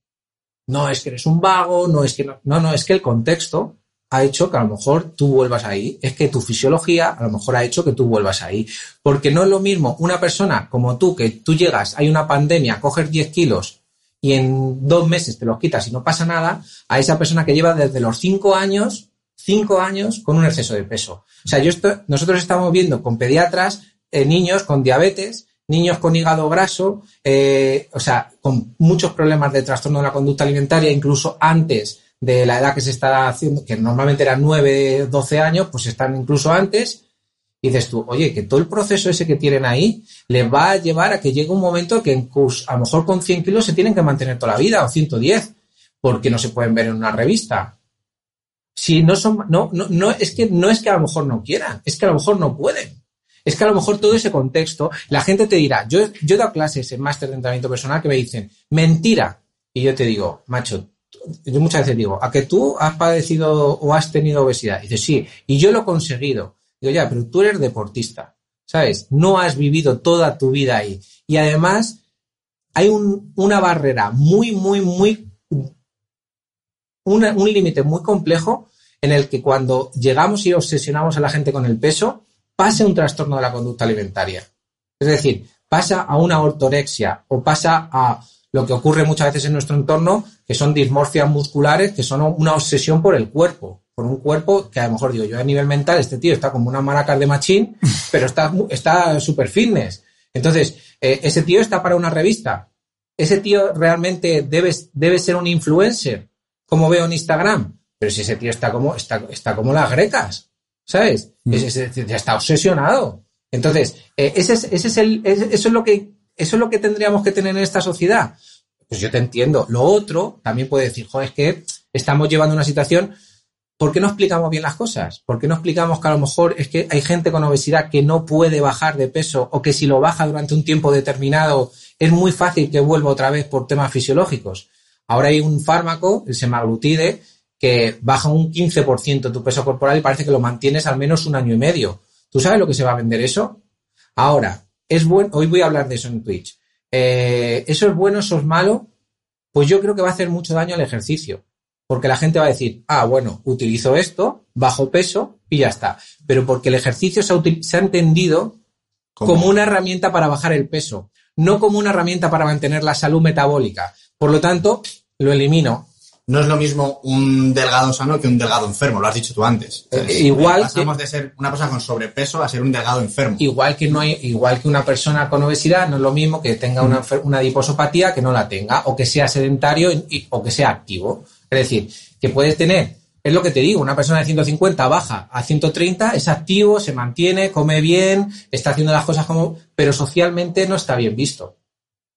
No es que eres un vago, no es que no, no, no es que el contexto ha hecho que a lo mejor tú vuelvas ahí. Es que tu fisiología a lo mejor ha hecho que tú vuelvas ahí. Porque no es lo mismo una persona como tú, que tú llegas, hay una pandemia, coges 10 kilos y en dos meses te los quitas y no pasa nada, a esa persona que lleva desde los 5 años, 5 años con un exceso de peso. O sea, yo nosotros estamos viendo con pediatras eh, niños con diabetes, niños con hígado graso, eh, o sea, con muchos problemas de trastorno de la conducta alimentaria, incluso antes de la edad que se está haciendo, que normalmente eran 9, 12 años, pues están incluso antes. Y dices tú, oye, que todo el proceso ese que tienen ahí les va a llevar a que llegue un momento que a lo mejor con 100 kilos se tienen que mantener toda la vida o 110, porque no se pueden ver en una revista. Si no son, no, no, no, es que no es que a lo mejor no quieran, es que a lo mejor no pueden. Es que a lo mejor todo ese contexto, la gente te dirá, yo, yo he dado clases en máster de entrenamiento personal que me dicen, mentira. Y yo te digo, macho, yo muchas veces digo, ¿a que tú has padecido o has tenido obesidad? Y dices, sí, y yo lo he conseguido. Digo, ya, pero tú eres deportista, ¿sabes? No has vivido toda tu vida ahí. Y además, hay una barrera muy, muy, muy, un límite muy complejo en el que cuando llegamos y obsesionamos a la gente con el peso, pasa un trastorno de la conducta alimentaria. Es decir, pasa a una ortorexia o pasa a lo que ocurre muchas veces en nuestro entorno, que son dismorfias musculares, que son una obsesión por el cuerpo, por un cuerpo que a lo mejor digo yo a nivel mental, este tío está como una maracas de machín, *laughs* pero está, está super fitness. Entonces, eh, ese tío está para una revista. Ese tío realmente debe, debe ser un influencer, como veo en Instagram. Pero si ese tío está como, está, está como las grecas, ¿sabes? Mm. ya está obsesionado. Entonces, eh, ese es, ese es el, eso es lo que ¿Eso es lo que tendríamos que tener en esta sociedad? Pues yo te entiendo. Lo otro, también puede decir, joder, es que estamos llevando una situación, ¿por qué no explicamos bien las cosas? ¿Por qué no explicamos que a lo mejor es que hay gente con obesidad que no puede bajar de peso o que si lo baja durante un tiempo determinado es muy fácil que vuelva otra vez por temas fisiológicos? Ahora hay un fármaco, el semaglutide, que baja un 15% tu peso corporal y parece que lo mantienes al menos un año y medio. ¿Tú sabes lo que se va a vender eso? Ahora, es bueno, hoy voy a hablar de eso en Twitch. Eh, ¿Eso es bueno, eso es malo? Pues yo creo que va a hacer mucho daño al ejercicio. Porque la gente va a decir, ah, bueno, utilizo esto, bajo peso y ya está. Pero porque el ejercicio se ha, entendido como una herramienta para bajar el peso, no como una herramienta para mantener la salud metabólica. Por lo tanto, lo elimino no es lo mismo un delgado sano que un delgado enfermo, lo has dicho tú antes. Eh, igual pasamos de ser una persona con sobrepeso a ser un delgado enfermo. Igual que no hay, igual que una persona con obesidad, no es lo mismo que tenga una, una diposopatía que no la tenga, o que sea sedentario o que sea activo. Es decir, que puedes tener, es lo que te digo, una persona de 150 baja a 130, es activo, se mantiene, come bien, está haciendo las cosas como, pero socialmente no está bien visto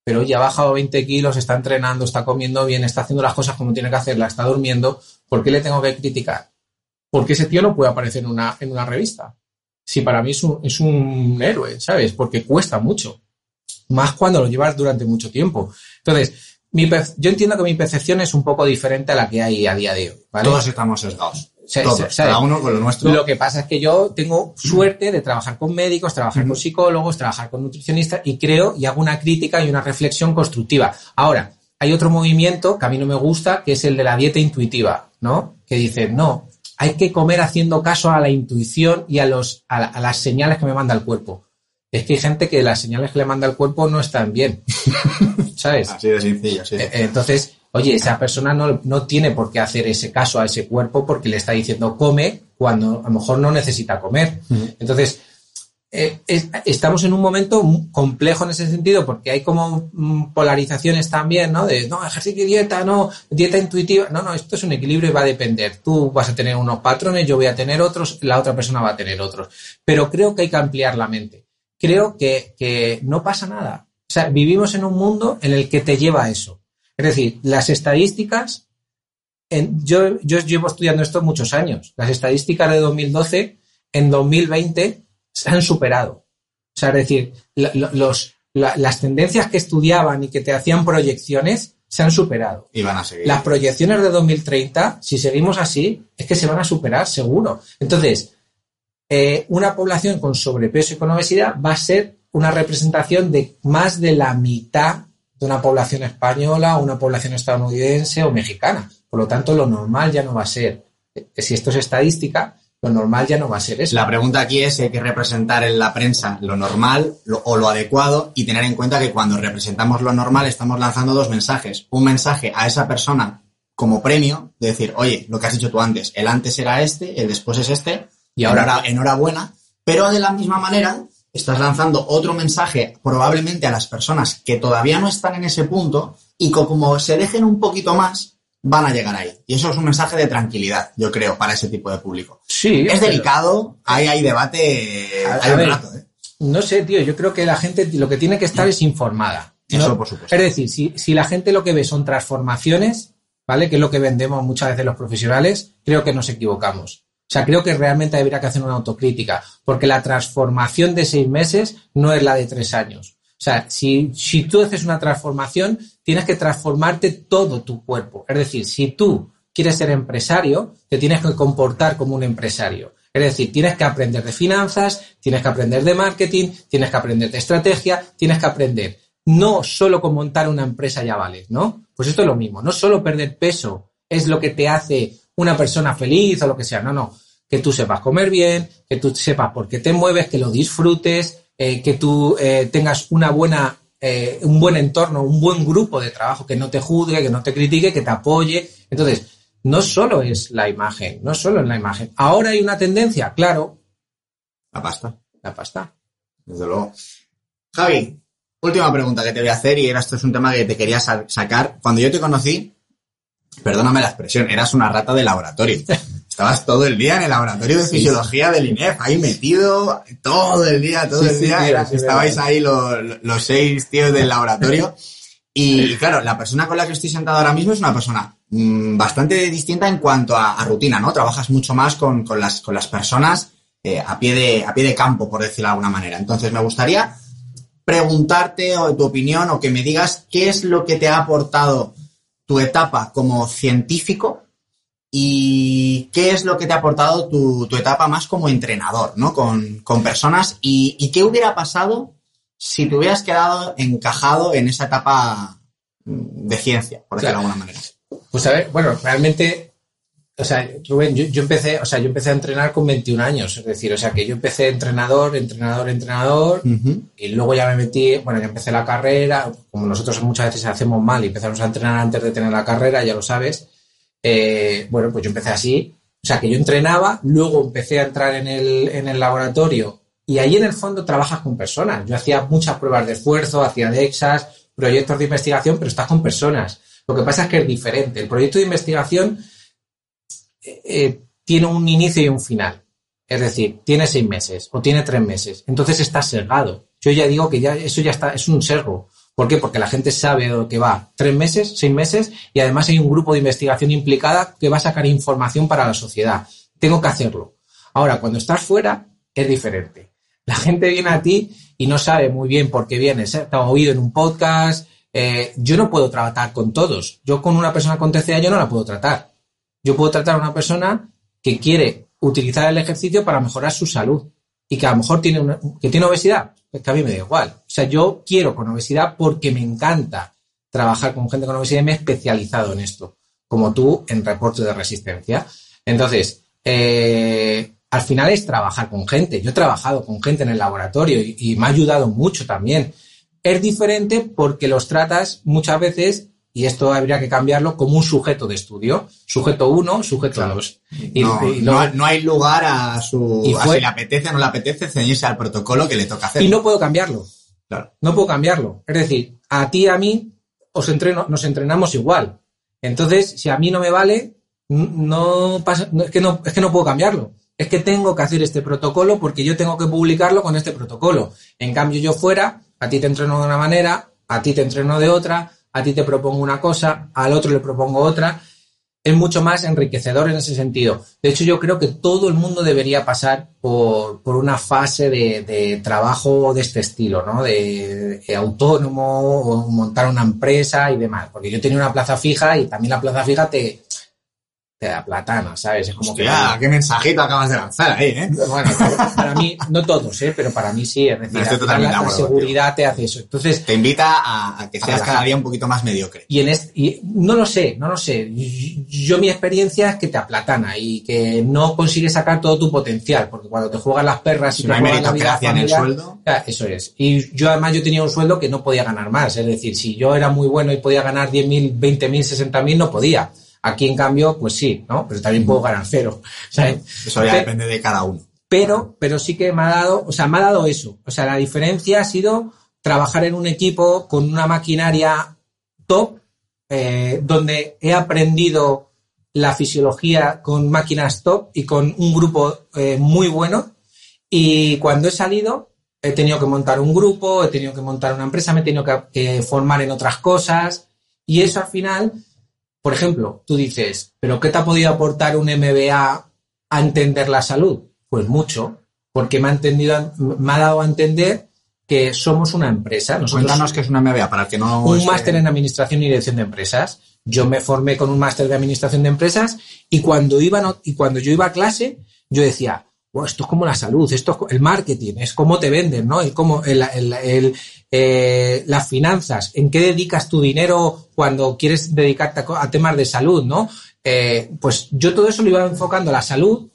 pero ya ha bajado 20 kilos, está entrenando, está comiendo bien, está haciendo las cosas como tiene que hacerlas, está durmiendo, ¿por qué le tengo que criticar? Porque ese tío no puede aparecer en una, en una revista. Si para mí es un, es un héroe, ¿sabes? Porque cuesta mucho. Más cuando lo llevas durante mucho tiempo. Entonces, mi, yo entiendo que mi percepción es un poco diferente a la que hay a día de hoy. Todos estamos sesgados cada uno con lo nuestro. Lo que pasa es que yo tengo suerte de trabajar con médicos, trabajar con psicólogos, trabajar con nutricionistas y creo y hago una crítica y una reflexión constructiva. Ahora, hay otro movimiento que a mí no me gusta, que es el de la dieta intuitiva, ¿no? Que dice, no, hay que comer haciendo caso a la intuición y a, los, a, las señales que me manda el cuerpo. Es que hay gente que las señales que le manda el cuerpo no están bien. *laughs* ¿Sabes? Así de sencillo, sí. Eh, entonces, oye, esa persona no, no tiene por qué hacer ese caso a ese cuerpo porque le está diciendo come cuando a lo mejor no necesita comer. Entonces, eh, es- estamos en un momento complejo en ese sentido porque hay como mm, polarizaciones también, ¿no? De, no, ejercicio y dieta, no, dieta intuitiva. No, no, esto es un equilibrio y va a depender. Tú vas a tener unos patrones, yo voy a tener otros, la otra persona va a tener otros. Pero creo que hay que ampliar la mente. Creo que, que no pasa nada. O sea, vivimos en un mundo en el que te lleva a eso. Es decir, las estadísticas, en- yo, yo llevo estudiando esto muchos años. Las estadísticas de 2012, en 2020, se han superado. O sea, es decir, los, la- las tendencias que estudiaban y que te hacían proyecciones se han superado. Y van a seguir. Las proyecciones de 2030, si seguimos así, es que se van a superar seguro. Entonces, eh, una población con sobrepeso y con obesidad va a ser una representación de más de la mitad de una población española, una población estadounidense o mexicana. Por lo tanto, lo normal ya no va a ser, eh, si esto es estadística, lo normal ya no va a ser eso. La pregunta aquí es si hay que representar en la prensa lo normal lo- o lo adecuado y tener en cuenta que cuando representamos lo normal estamos lanzando dos mensajes. Un mensaje a esa persona como premio de decir, oye, lo que has dicho tú antes, el antes era este, el después es este, y ahora Enhora- enhorabuena, pero de la misma manera estás lanzando otro mensaje probablemente a las personas que todavía no están en ese punto y co- como se dejen un poquito más, van a llegar ahí. Y eso es un mensaje de tranquilidad, yo creo, para ese tipo de público. Sí, Es pero- delicado, hay, hay debate, A- hay a un ver, rato, ¿eh? No sé, tío, yo creo que la gente lo que tiene que estar es informada. Eso, por supuesto. Es decir, si, si la gente lo que ve son transformaciones, ¿vale? Que es lo que vendemos muchas veces los profesionales, creo que nos equivocamos. O sea, creo que realmente habría que hacer una autocrítica, porque la transformación de seis meses no es la de tres años. O sea, si, si tú haces una transformación, tienes que transformarte todo tu cuerpo. Es decir, si tú quieres ser empresario, te tienes que comportar como un empresario. Es decir, tienes que aprender de finanzas, tienes que aprender de marketing, tienes que aprender de estrategia, tienes que aprender no solo con montar una empresa ya vale, ¿no? Pues esto es lo mismo, no solo perder peso es lo que te hace una persona feliz o lo que sea, no, no, que tú sepas comer bien, que tú sepas por qué te mueves, que lo disfrutes, eh, que tú eh, tengas una buena, eh, un buen entorno, un buen grupo de trabajo que no te juzgue, que no te critique, que te apoye. Entonces, no solo es la imagen, no solo es la imagen. Ahora hay una tendencia, claro, La pasta, la pasta. desde luego. Javi, última pregunta que te voy a hacer y era esto es un tema que te quería sa- sacar. Cuando yo te conocí, perdóname la expresión, eras una rata de laboratorio. *laughs* Estabas todo el día en el laboratorio de Sí, fisiología del INEF, ahí metido todo el día, todo Sí, el día. tío, estabais ahí los, los seis tíos del laboratorio. *laughs* Y claro, la persona con la que estoy sentado ahora mismo es una persona mm, bastante distinta en cuanto a, a rutina, ¿no? Trabajas mucho más con, con las, con las personas eh, a, pie de, a pie de campo, por decirlo de alguna manera. Entonces, me gustaría preguntarte o tu opinión o que me digas qué es lo que te ha aportado tu etapa como científico y qué es lo que te ha aportado tu, tu etapa más como entrenador, ¿no? Con, con personas y, y qué hubiera pasado si te hubieras quedado encajado en esa etapa mm, de ciencia, por decirlo de alguna manera. Pues a ver, bueno, realmente, o sea, Rubén, yo, yo empecé, o sea, yo empecé a entrenar con 21 años, es decir, o sea, que yo empecé entrenador, entrenador, entrenador, y luego ya me metí, bueno, ya empecé la carrera, como nosotros muchas veces hacemos mal y empezamos a entrenar antes de tener la carrera, ya lo sabes, eh, bueno, pues yo empecé así, o sea, que yo entrenaba, luego empecé a entrar en el, en el laboratorio y ahí en el fondo trabajas con personas. Yo hacía muchas pruebas de esfuerzo, hacía DEXAs, proyectos de investigación, pero estás con personas. Lo que pasa es que es diferente. El proyecto de investigación eh, tiene un inicio y un final. Es decir, tiene seis meses o tiene tres meses. Entonces está sesgado. Yo ya digo que ya eso ya está, es un sesgo. ¿Por qué? Porque la gente sabe lo que va. Tres meses, seis meses, y además hay un grupo de investigación implicada que va a sacar información para la sociedad. Tengo que hacerlo. Ahora, cuando estás fuera, es diferente. La gente viene a ti y no sabe muy bien por qué vienes. ¿eh? Te ha oído en un podcast. eh, yo no puedo tratar con todos. Yo con una persona con TCA yo no la puedo tratar. Yo puedo tratar a una persona que quiere utilizar el ejercicio para mejorar su salud y que a lo mejor tiene, que tiene obesidad. Es que a mí me da igual. O sea, yo quiero con obesidad porque me encanta trabajar con gente con obesidad y me he especializado en esto, como tú en reporte de resistencia. Entonces, eh, al final es trabajar con gente. Yo he trabajado con gente en el laboratorio y, y me ha ayudado mucho también. Es diferente porque los tratas muchas veces y esto habría que cambiarlo como un sujeto de estudio. Sujeto 1, sujeto 2. No, y, no, no hay lugar a su Y a si le apetece o no le apetece ceñirse al protocolo que le toca hacer. y no puedo cambiarlo. Claro. No puedo cambiarlo. Es decir, a ti y a mí os entreno, nos entrenamos igual. Entonces, si a mí no me vale, no pasa, no, es, que no, es que no puedo cambiarlo. Es que tengo que hacer este protocolo porque yo tengo que publicarlo con este protocolo. En cambio, yo fuera, a ti te entreno de una manera, a ti te entreno de otra, a ti te propongo una cosa, al otro le propongo otra. Es mucho más enriquecedor en ese sentido. De hecho, yo creo que todo el mundo debería pasar por, por una fase de, trabajo de este estilo, ¿no? De, de autónomo o montar una empresa y demás. Porque yo tenía una plaza fija y también la plaza fija te, te da platana, ¿sabes? Es como Hostia, qué mensajito acabas de lanzar ahí, ¿eh? bueno, para mí, no todos, ¿eh? pero para mí sí, es decir, estoy totalmente la, de la acuerdo seguridad te hace eso. Entonces, Te invita a, a que seas cada día un poquito más mediocre. y en este, y no lo sé, no lo sé. Yo mi experiencia es que te aplatana y que no consigues sacar todo tu potencial, porque cuando te juegas las perras y Si te no hay juegas la vida en el sueldo. ya, eso es. Y yo además yo tenía un sueldo que no podía ganar más, es decir, si yo era muy bueno y podía ganar 10.000, 20.000, 60.000, no podía. Aquí en cambio, pues sí, ¿no? Pero también puedo ganar cero. ¿sabes? Eso ya Pe- depende de cada uno. pero, pero sí que me ha dado, o sea, me ha dado eso. O sea, la diferencia ha sido trabajar en un equipo con una maquinaria top, eh, donde he aprendido la fisiología con máquinas top y con un grupo eh, muy bueno. Y cuando he salido, he tenido que montar un grupo, he tenido que montar una empresa, me he tenido que, que formar en otras cosas. Y eso al final, por ejemplo, tú dices, ¿pero qué te ha podido aportar un MBA a entender la salud? Pues mucho, porque me ha, entendido, me ha dado a entender que somos una empresa. Nosotros Cuéntanos qué es una MBA para que no. un máster en administración y dirección de empresas. Yo me formé con un máster de administración de empresas y cuando iba y cuando yo iba a clase, yo decía, "Buah, esto es como la salud, esto es el marketing, es cómo te venden, ¿no? El cómo el, el- eh, las finanzas, en qué dedicas tu dinero cuando quieres dedicarte a, temas de salud, ¿no? Eh, pues yo todo eso lo iba enfocando a la salud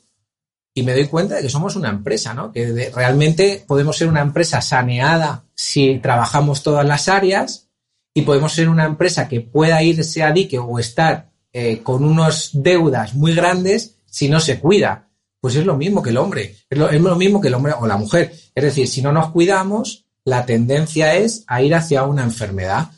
y me doy cuenta de que somos una empresa, ¿no? Que realmente podemos ser una empresa saneada si trabajamos todas las áreas y podemos ser una empresa que pueda irse a dique o estar eh, con unas deudas muy grandes si no se cuida. Pues es lo mismo que el hombre, es lo, mismo que el hombre o la mujer. Es decir, si no nos cuidamos, la tendencia es a ir hacia una enfermedad.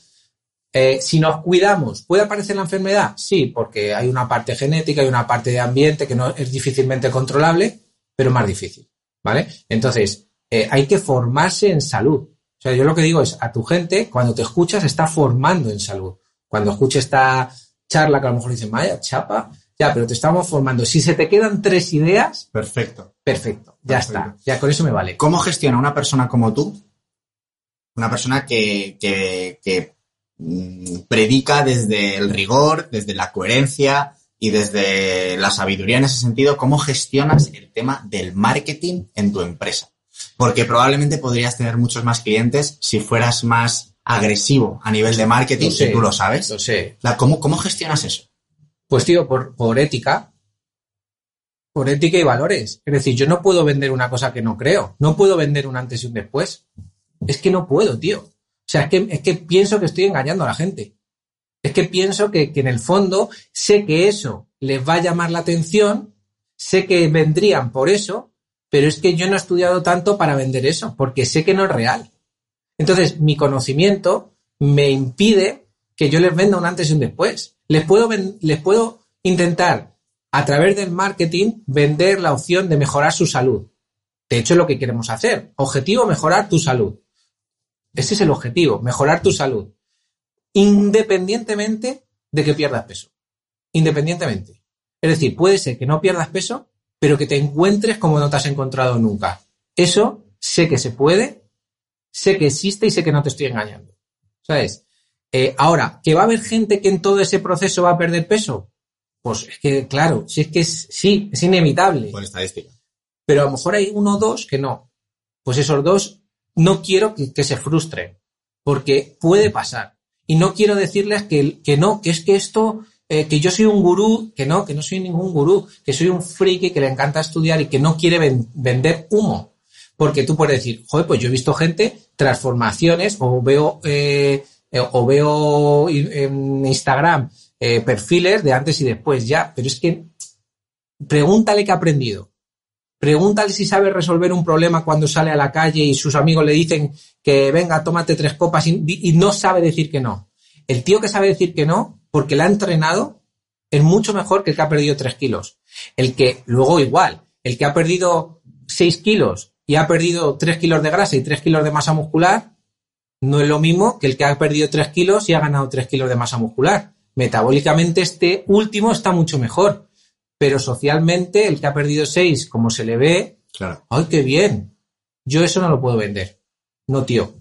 Eh, si nos cuidamos, ¿puede aparecer la enfermedad? Sí, porque hay una parte genética, hay una parte de ambiente que no es difícilmente controlable, pero más difícil, ¿vale? Entonces, eh, hay que formarse en salud. O sea, yo lo que digo es a tu gente, cuando te escuchas, está formando en salud. Cuando escuche esta charla que a lo mejor dicen, vaya, chapa, ya, pero te estamos formando. Si se te quedan tres ideas, Perfecto. perfecto, ya Perfecto. está, ya con eso me vale. ¿Cómo gestiona una persona como tú? Una persona que, que, que, mm, predica desde el rigor, desde la coherencia y desde la sabiduría en ese sentido. ¿Cómo gestionas el tema del marketing en tu empresa? Porque probablemente podrías tener muchos más clientes si fueras más agresivo a nivel de marketing, Lo sé, y tú lo sabes. Lo sé. La- ¿Cómo, ¿Cómo gestionas eso? Pues tío, por, por ética. Por ética y valores. Es decir, yo no puedo vender una cosa que no creo. No puedo vender un antes y un después. Es que no puedo, tío. O sea, es que, es que pienso que estoy engañando a la gente. Es que pienso que, que en el fondo sé que eso les va a llamar la atención, sé que vendrían por eso, pero es que yo no he estudiado tanto para vender eso, porque sé que no es real. Entonces, mi conocimiento me impide que yo les venda un antes y un después. Les puedo, les puedo intentar, a través del marketing, vender la opción de mejorar su salud. De hecho, es lo que queremos hacer. Objetivo, mejorar tu salud. Ese es el objetivo, mejorar tu salud. Independientemente de que pierdas peso. Independientemente. Es decir, puede ser que no pierdas peso, pero que te encuentres como no te has encontrado nunca. Eso sé que se puede, sé que existe y sé que no te estoy engañando. ¿Sabes? Eh, ahora, ¿que va a haber gente que en todo ese proceso va a perder peso? Pues es que, claro, si es que es, sí, es inevitable. Por estadística. Pero a lo mejor hay uno o dos que no. Pues esos dos no quiero que, que se frustren, porque puede pasar. Y no quiero decirles que, que no, que es que esto, eh, que yo soy un gurú, que no, que no soy ningún gurú, que soy un friki que le encanta estudiar y que no quiere ven- vender humo. Porque tú puedes decir, joder, pues yo he visto gente, transformaciones, o veo eh, eh, o veo en Instagram eh, perfiles de antes y después ya, pero es que pregúntale qué ha aprendido. Pregúntale si sabe resolver un problema cuando sale a la calle y sus amigos le dicen que venga, tómate tres copas y, y no sabe decir que no. El tío que sabe decir que no, porque la ha entrenado, es mucho mejor que el que ha perdido tres kilos. El que, luego igual, el que ha perdido seis kilos y ha perdido tres kilos de grasa y tres kilos de masa muscular, no es lo mismo que el que ha perdido tres kilos y ha ganado tres kilos de masa muscular. Metabólicamente este último está mucho mejor, pero socialmente el que ha perdido seis, como se le ve, Claro. ¡ay, qué bien! Yo eso no lo puedo vender. No, tío.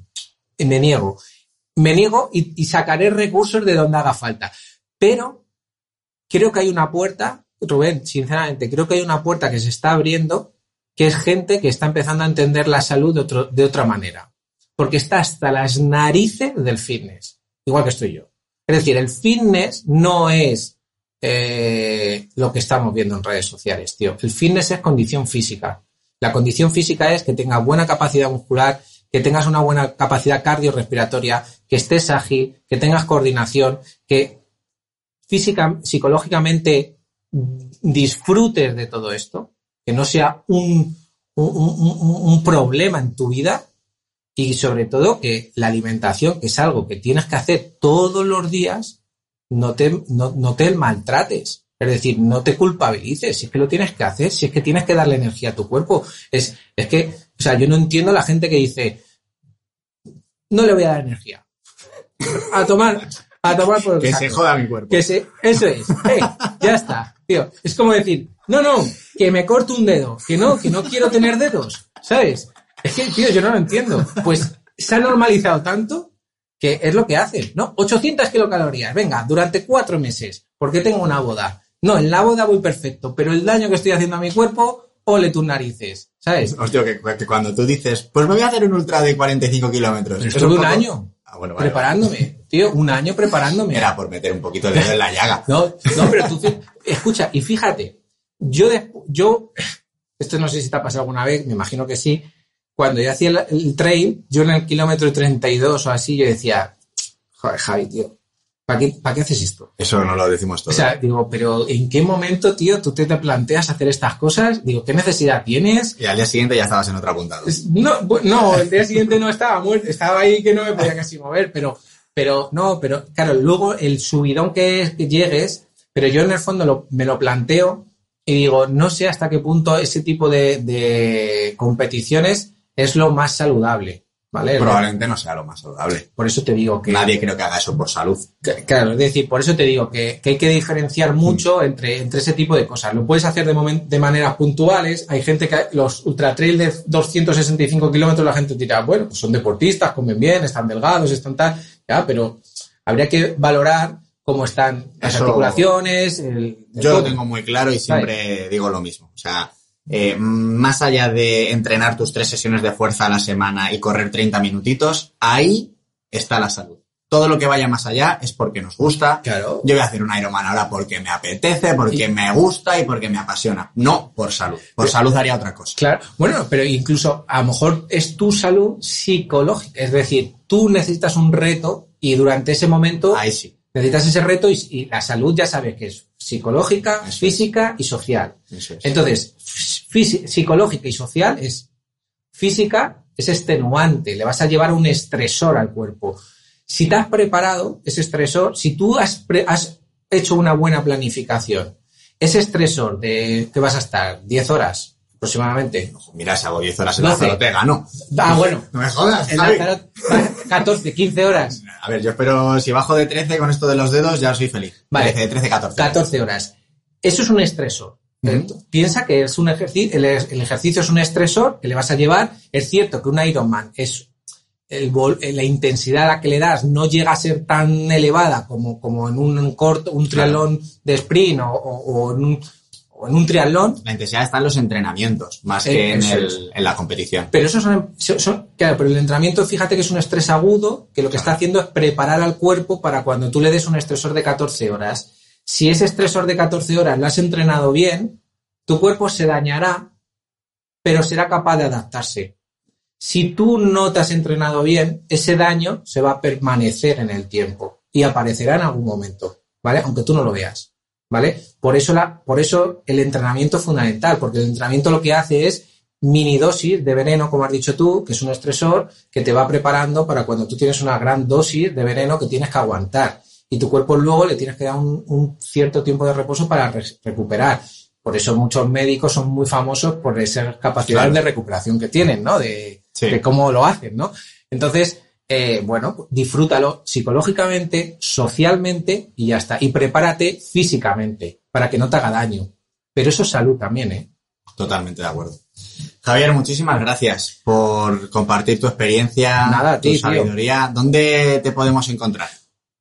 Me niego. Me niego y, y sacaré recursos de donde haga falta. Pero creo que hay una puerta, Rubén, sinceramente, creo que hay una puerta que se está abriendo, que es gente que está empezando a entender la salud de, otro- de otra manera. Porque está hasta las narices del fitness, igual que estoy yo. Es decir, el fitness no es eh, lo que estamos viendo en redes sociales, tío. El fitness es condición física. La condición física es que tengas buena capacidad muscular, que tengas una buena capacidad cardiorrespiratoria, que estés ágil, que tengas coordinación, que física, psicológicamente disfrutes de todo esto, que no sea un, problema en tu vida y sobre todo que la alimentación, que es algo que tienes que hacer todos los días, no te, no, no te maltrates. Es decir, no te culpabilices, si es que lo tienes que hacer, si es que tienes que darle energía a tu cuerpo. Es, es que, o sea, yo no entiendo la gente que dice, no le voy a dar energía. *laughs* A tomar, a tomar por el Que se joda mi cuerpo. Que se, eso es. Eh, ya está, tío. Es como decir, no, no, que me corto un dedo, que no, que no quiero tener dedos, ¿sabes? Es que, tío, yo no lo entiendo. Pues se ha normalizado tanto que es lo que hacen, ¿no? 800 kilocalorías, venga, durante cuatro meses, porque tengo una boda. No, en la boda voy perfecto, pero el daño que estoy haciendo a mi cuerpo, ole tus narices, ¿sabes? Hostia, que, que cuando tú dices, pues me voy a hacer un ultra de 45 kilómetros. Estuve un poco- año Ah, bueno, vale, preparándome, tío, un año preparándome. Era por meter un poquito el dedo en la llaga. *laughs* No, no, pero tú, escucha, y fíjate, yo, de- yo, esto no sé si te ha pasado alguna vez, me imagino que sí, cuando yo hacía el, el trail, yo en el kilómetro 32 o así, yo decía, joder, Javi, tío, ¿para qué, ¿para qué haces esto? Eso no lo decimos O todos. sea, digo, pero ¿en qué momento, tío, tú te, te planteas hacer estas cosas? Digo, ¿qué necesidad tienes? y al día siguiente ya estabas en otro apuntado. Es- No, no, el día siguiente no estaba muerto, estaba ahí que no me podía casi mover, pero, pero no, pero claro, luego el subidón que es que llegues, pero yo en el fondo lo- me lo planteo y digo, no sé hasta qué punto ese tipo de, de competiciones es lo más saludable, ¿vale? Probablemente no sea lo más saludable. Por eso te digo que... Nadie creo que haga eso por salud. Claro, es decir, por eso te digo que, que hay que diferenciar mucho entre, entre ese tipo de cosas. Lo puedes hacer de, momen- de maneras puntuales. Hay gente que los ultra trail de 265 kilómetros, la gente dirá, bueno, pues son deportistas, comen bien, están delgados, están tal, ya, pero habría que valorar cómo están las Eso- articulaciones. el- Yo lo tengo muy claro y siempre digo lo mismo. O sea, eh, más allá de entrenar tus tres sesiones de fuerza a la semana y correr 30 minutitos, ahí está la salud. Todo lo que vaya más allá es porque nos gusta. Claro. Yo voy a hacer un Ironman ahora porque me apetece, porque me gusta y porque me apasiona. No por salud. Por salud haría otra cosa. Claro, bueno, pero incluso a lo mejor es tu salud psicológica. Es decir, tú necesitas un reto y durante ese momento Ahí sí. Necesitas ese reto y, y la salud ya sabes que es psicológica, Eso es. física y social. Eso es. Entonces, psicológica y social es física, es extenuante, le vas a llevar un estresor al cuerpo. Si te has preparado ese estresor, si tú has, has hecho una buena planificación, ese estresor de que vas a estar 10 horas aproximadamente. Mira, si hago 10 horas en 12. Lanzarote, gano. Ah, bueno, No me jodas, en. Lanzarote, 14, 15 horas. A ver, yo espero, si bajo de 13 con esto de los dedos, ya soy feliz. Vale. 13, 13, 14. 14 horas. Eso es un estresor. Piensa que es un ejercicio, el, el ejercicio es un estresor que le vas a llevar. Es cierto que un Ironman es el vol- eh, la intensidad a la que le das no llega a ser tan elevada como, como en un corto, un triatlón de sprint o, o- o en un, o en un triatlón, La intensidad está en los entrenamientos, más Eh, que en, el- en la competición. pero eso son, son- son- claro, pero el entrenamiento, fíjate que es un estrés agudo, que lo que está haciendo es preparar al cuerpo para cuando tú le des un estresor de 14 horas. Si ese estresor de 14 horas lo has entrenado bien, tu cuerpo se dañará, pero será capaz de adaptarse. Si tú no te has entrenado bien, ese daño se va a permanecer en el tiempo y aparecerá en algún momento, ¿vale? Aunque tú no lo veas, ¿vale? Por eso, la, por eso el entrenamiento es fundamental, porque el entrenamiento lo que hace es mini dosis de veneno, como has dicho tú, que es un estresor que te va preparando para cuando tú tienes una gran dosis de veneno que tienes que aguantar. Y tu cuerpo luego le tienes que dar un, un cierto tiempo de reposo para re- recuperar. Por eso muchos médicos son muy famosos por esas capacidades Claro. de recuperación que tienen, ¿no? De, Sí. de cómo lo hacen, ¿no? Entonces, eh, bueno, disfrútalo psicológicamente, socialmente y ya está. Y prepárate físicamente para que no te haga daño. Pero eso es salud también, ¿eh? Totalmente de acuerdo. Javier, muchísimas gracias por compartir tu experiencia, Nada, tu tío. sabiduría. ¿Dónde te podemos encontrar?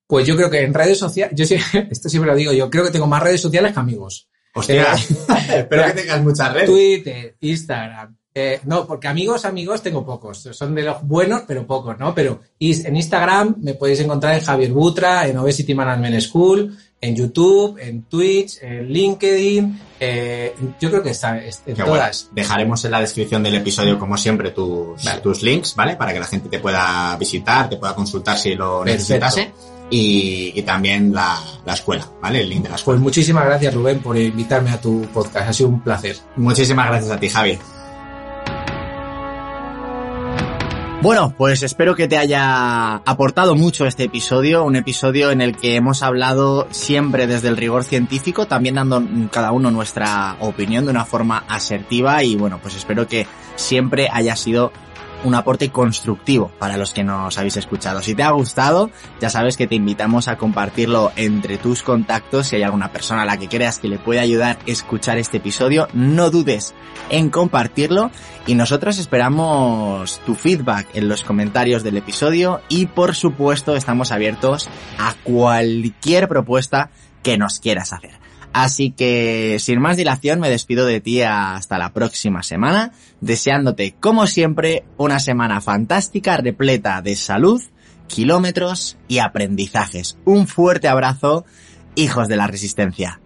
Pues yo creo que en redes sociales, yo sí, *laughs* esto siempre lo digo, yo creo que tengo más redes sociales que amigos. Hostia, *laughs* espero que tengas muchas redes. Twitter, Instagram. eh, no, porque amigos, amigos tengo pocos. Son de los buenos, pero pocos, ¿no? Pero en Instagram me podéis encontrar en Javier Butra, en Obesity Management School, en YouTube, en Twitch, en LinkedIn. eh, yo creo que está es- en Qué bueno. todas. Dejaremos en la descripción del episodio, como siempre, tus, Vale. tus links, ¿vale? Para que la gente te pueda visitar, te pueda consultar si lo Perfecto. necesitase. Y, y también la, la escuela, ¿vale? El link de la escuela. Pues muchísimas gracias, Rubén, por invitarme a tu podcast. Ha sido un placer. Muchísimas gracias a ti, Javi. Bueno, pues espero que te haya aportado mucho este episodio, un episodio en el que hemos hablado siempre desde el rigor científico, también dando cada uno nuestra opinión de una forma asertiva y bueno, pues espero que siempre haya sido un aporte constructivo para los que nos habéis escuchado. Si te ha gustado, ya sabes que te invitamos a compartirlo entre tus contactos. Si hay alguna persona a la que creas que le puede ayudar a escuchar este episodio, no dudes en compartirlo. Y nosotros esperamos tu feedback en los comentarios del episodio y por supuesto estamos abiertos a cualquier propuesta que nos quieras hacer. Así que, sin más dilación, me despido de ti hasta la próxima semana, deseándote, como siempre, una semana fantástica, repleta de salud, kilómetros y aprendizajes. Un fuerte abrazo, hijos de la resistencia.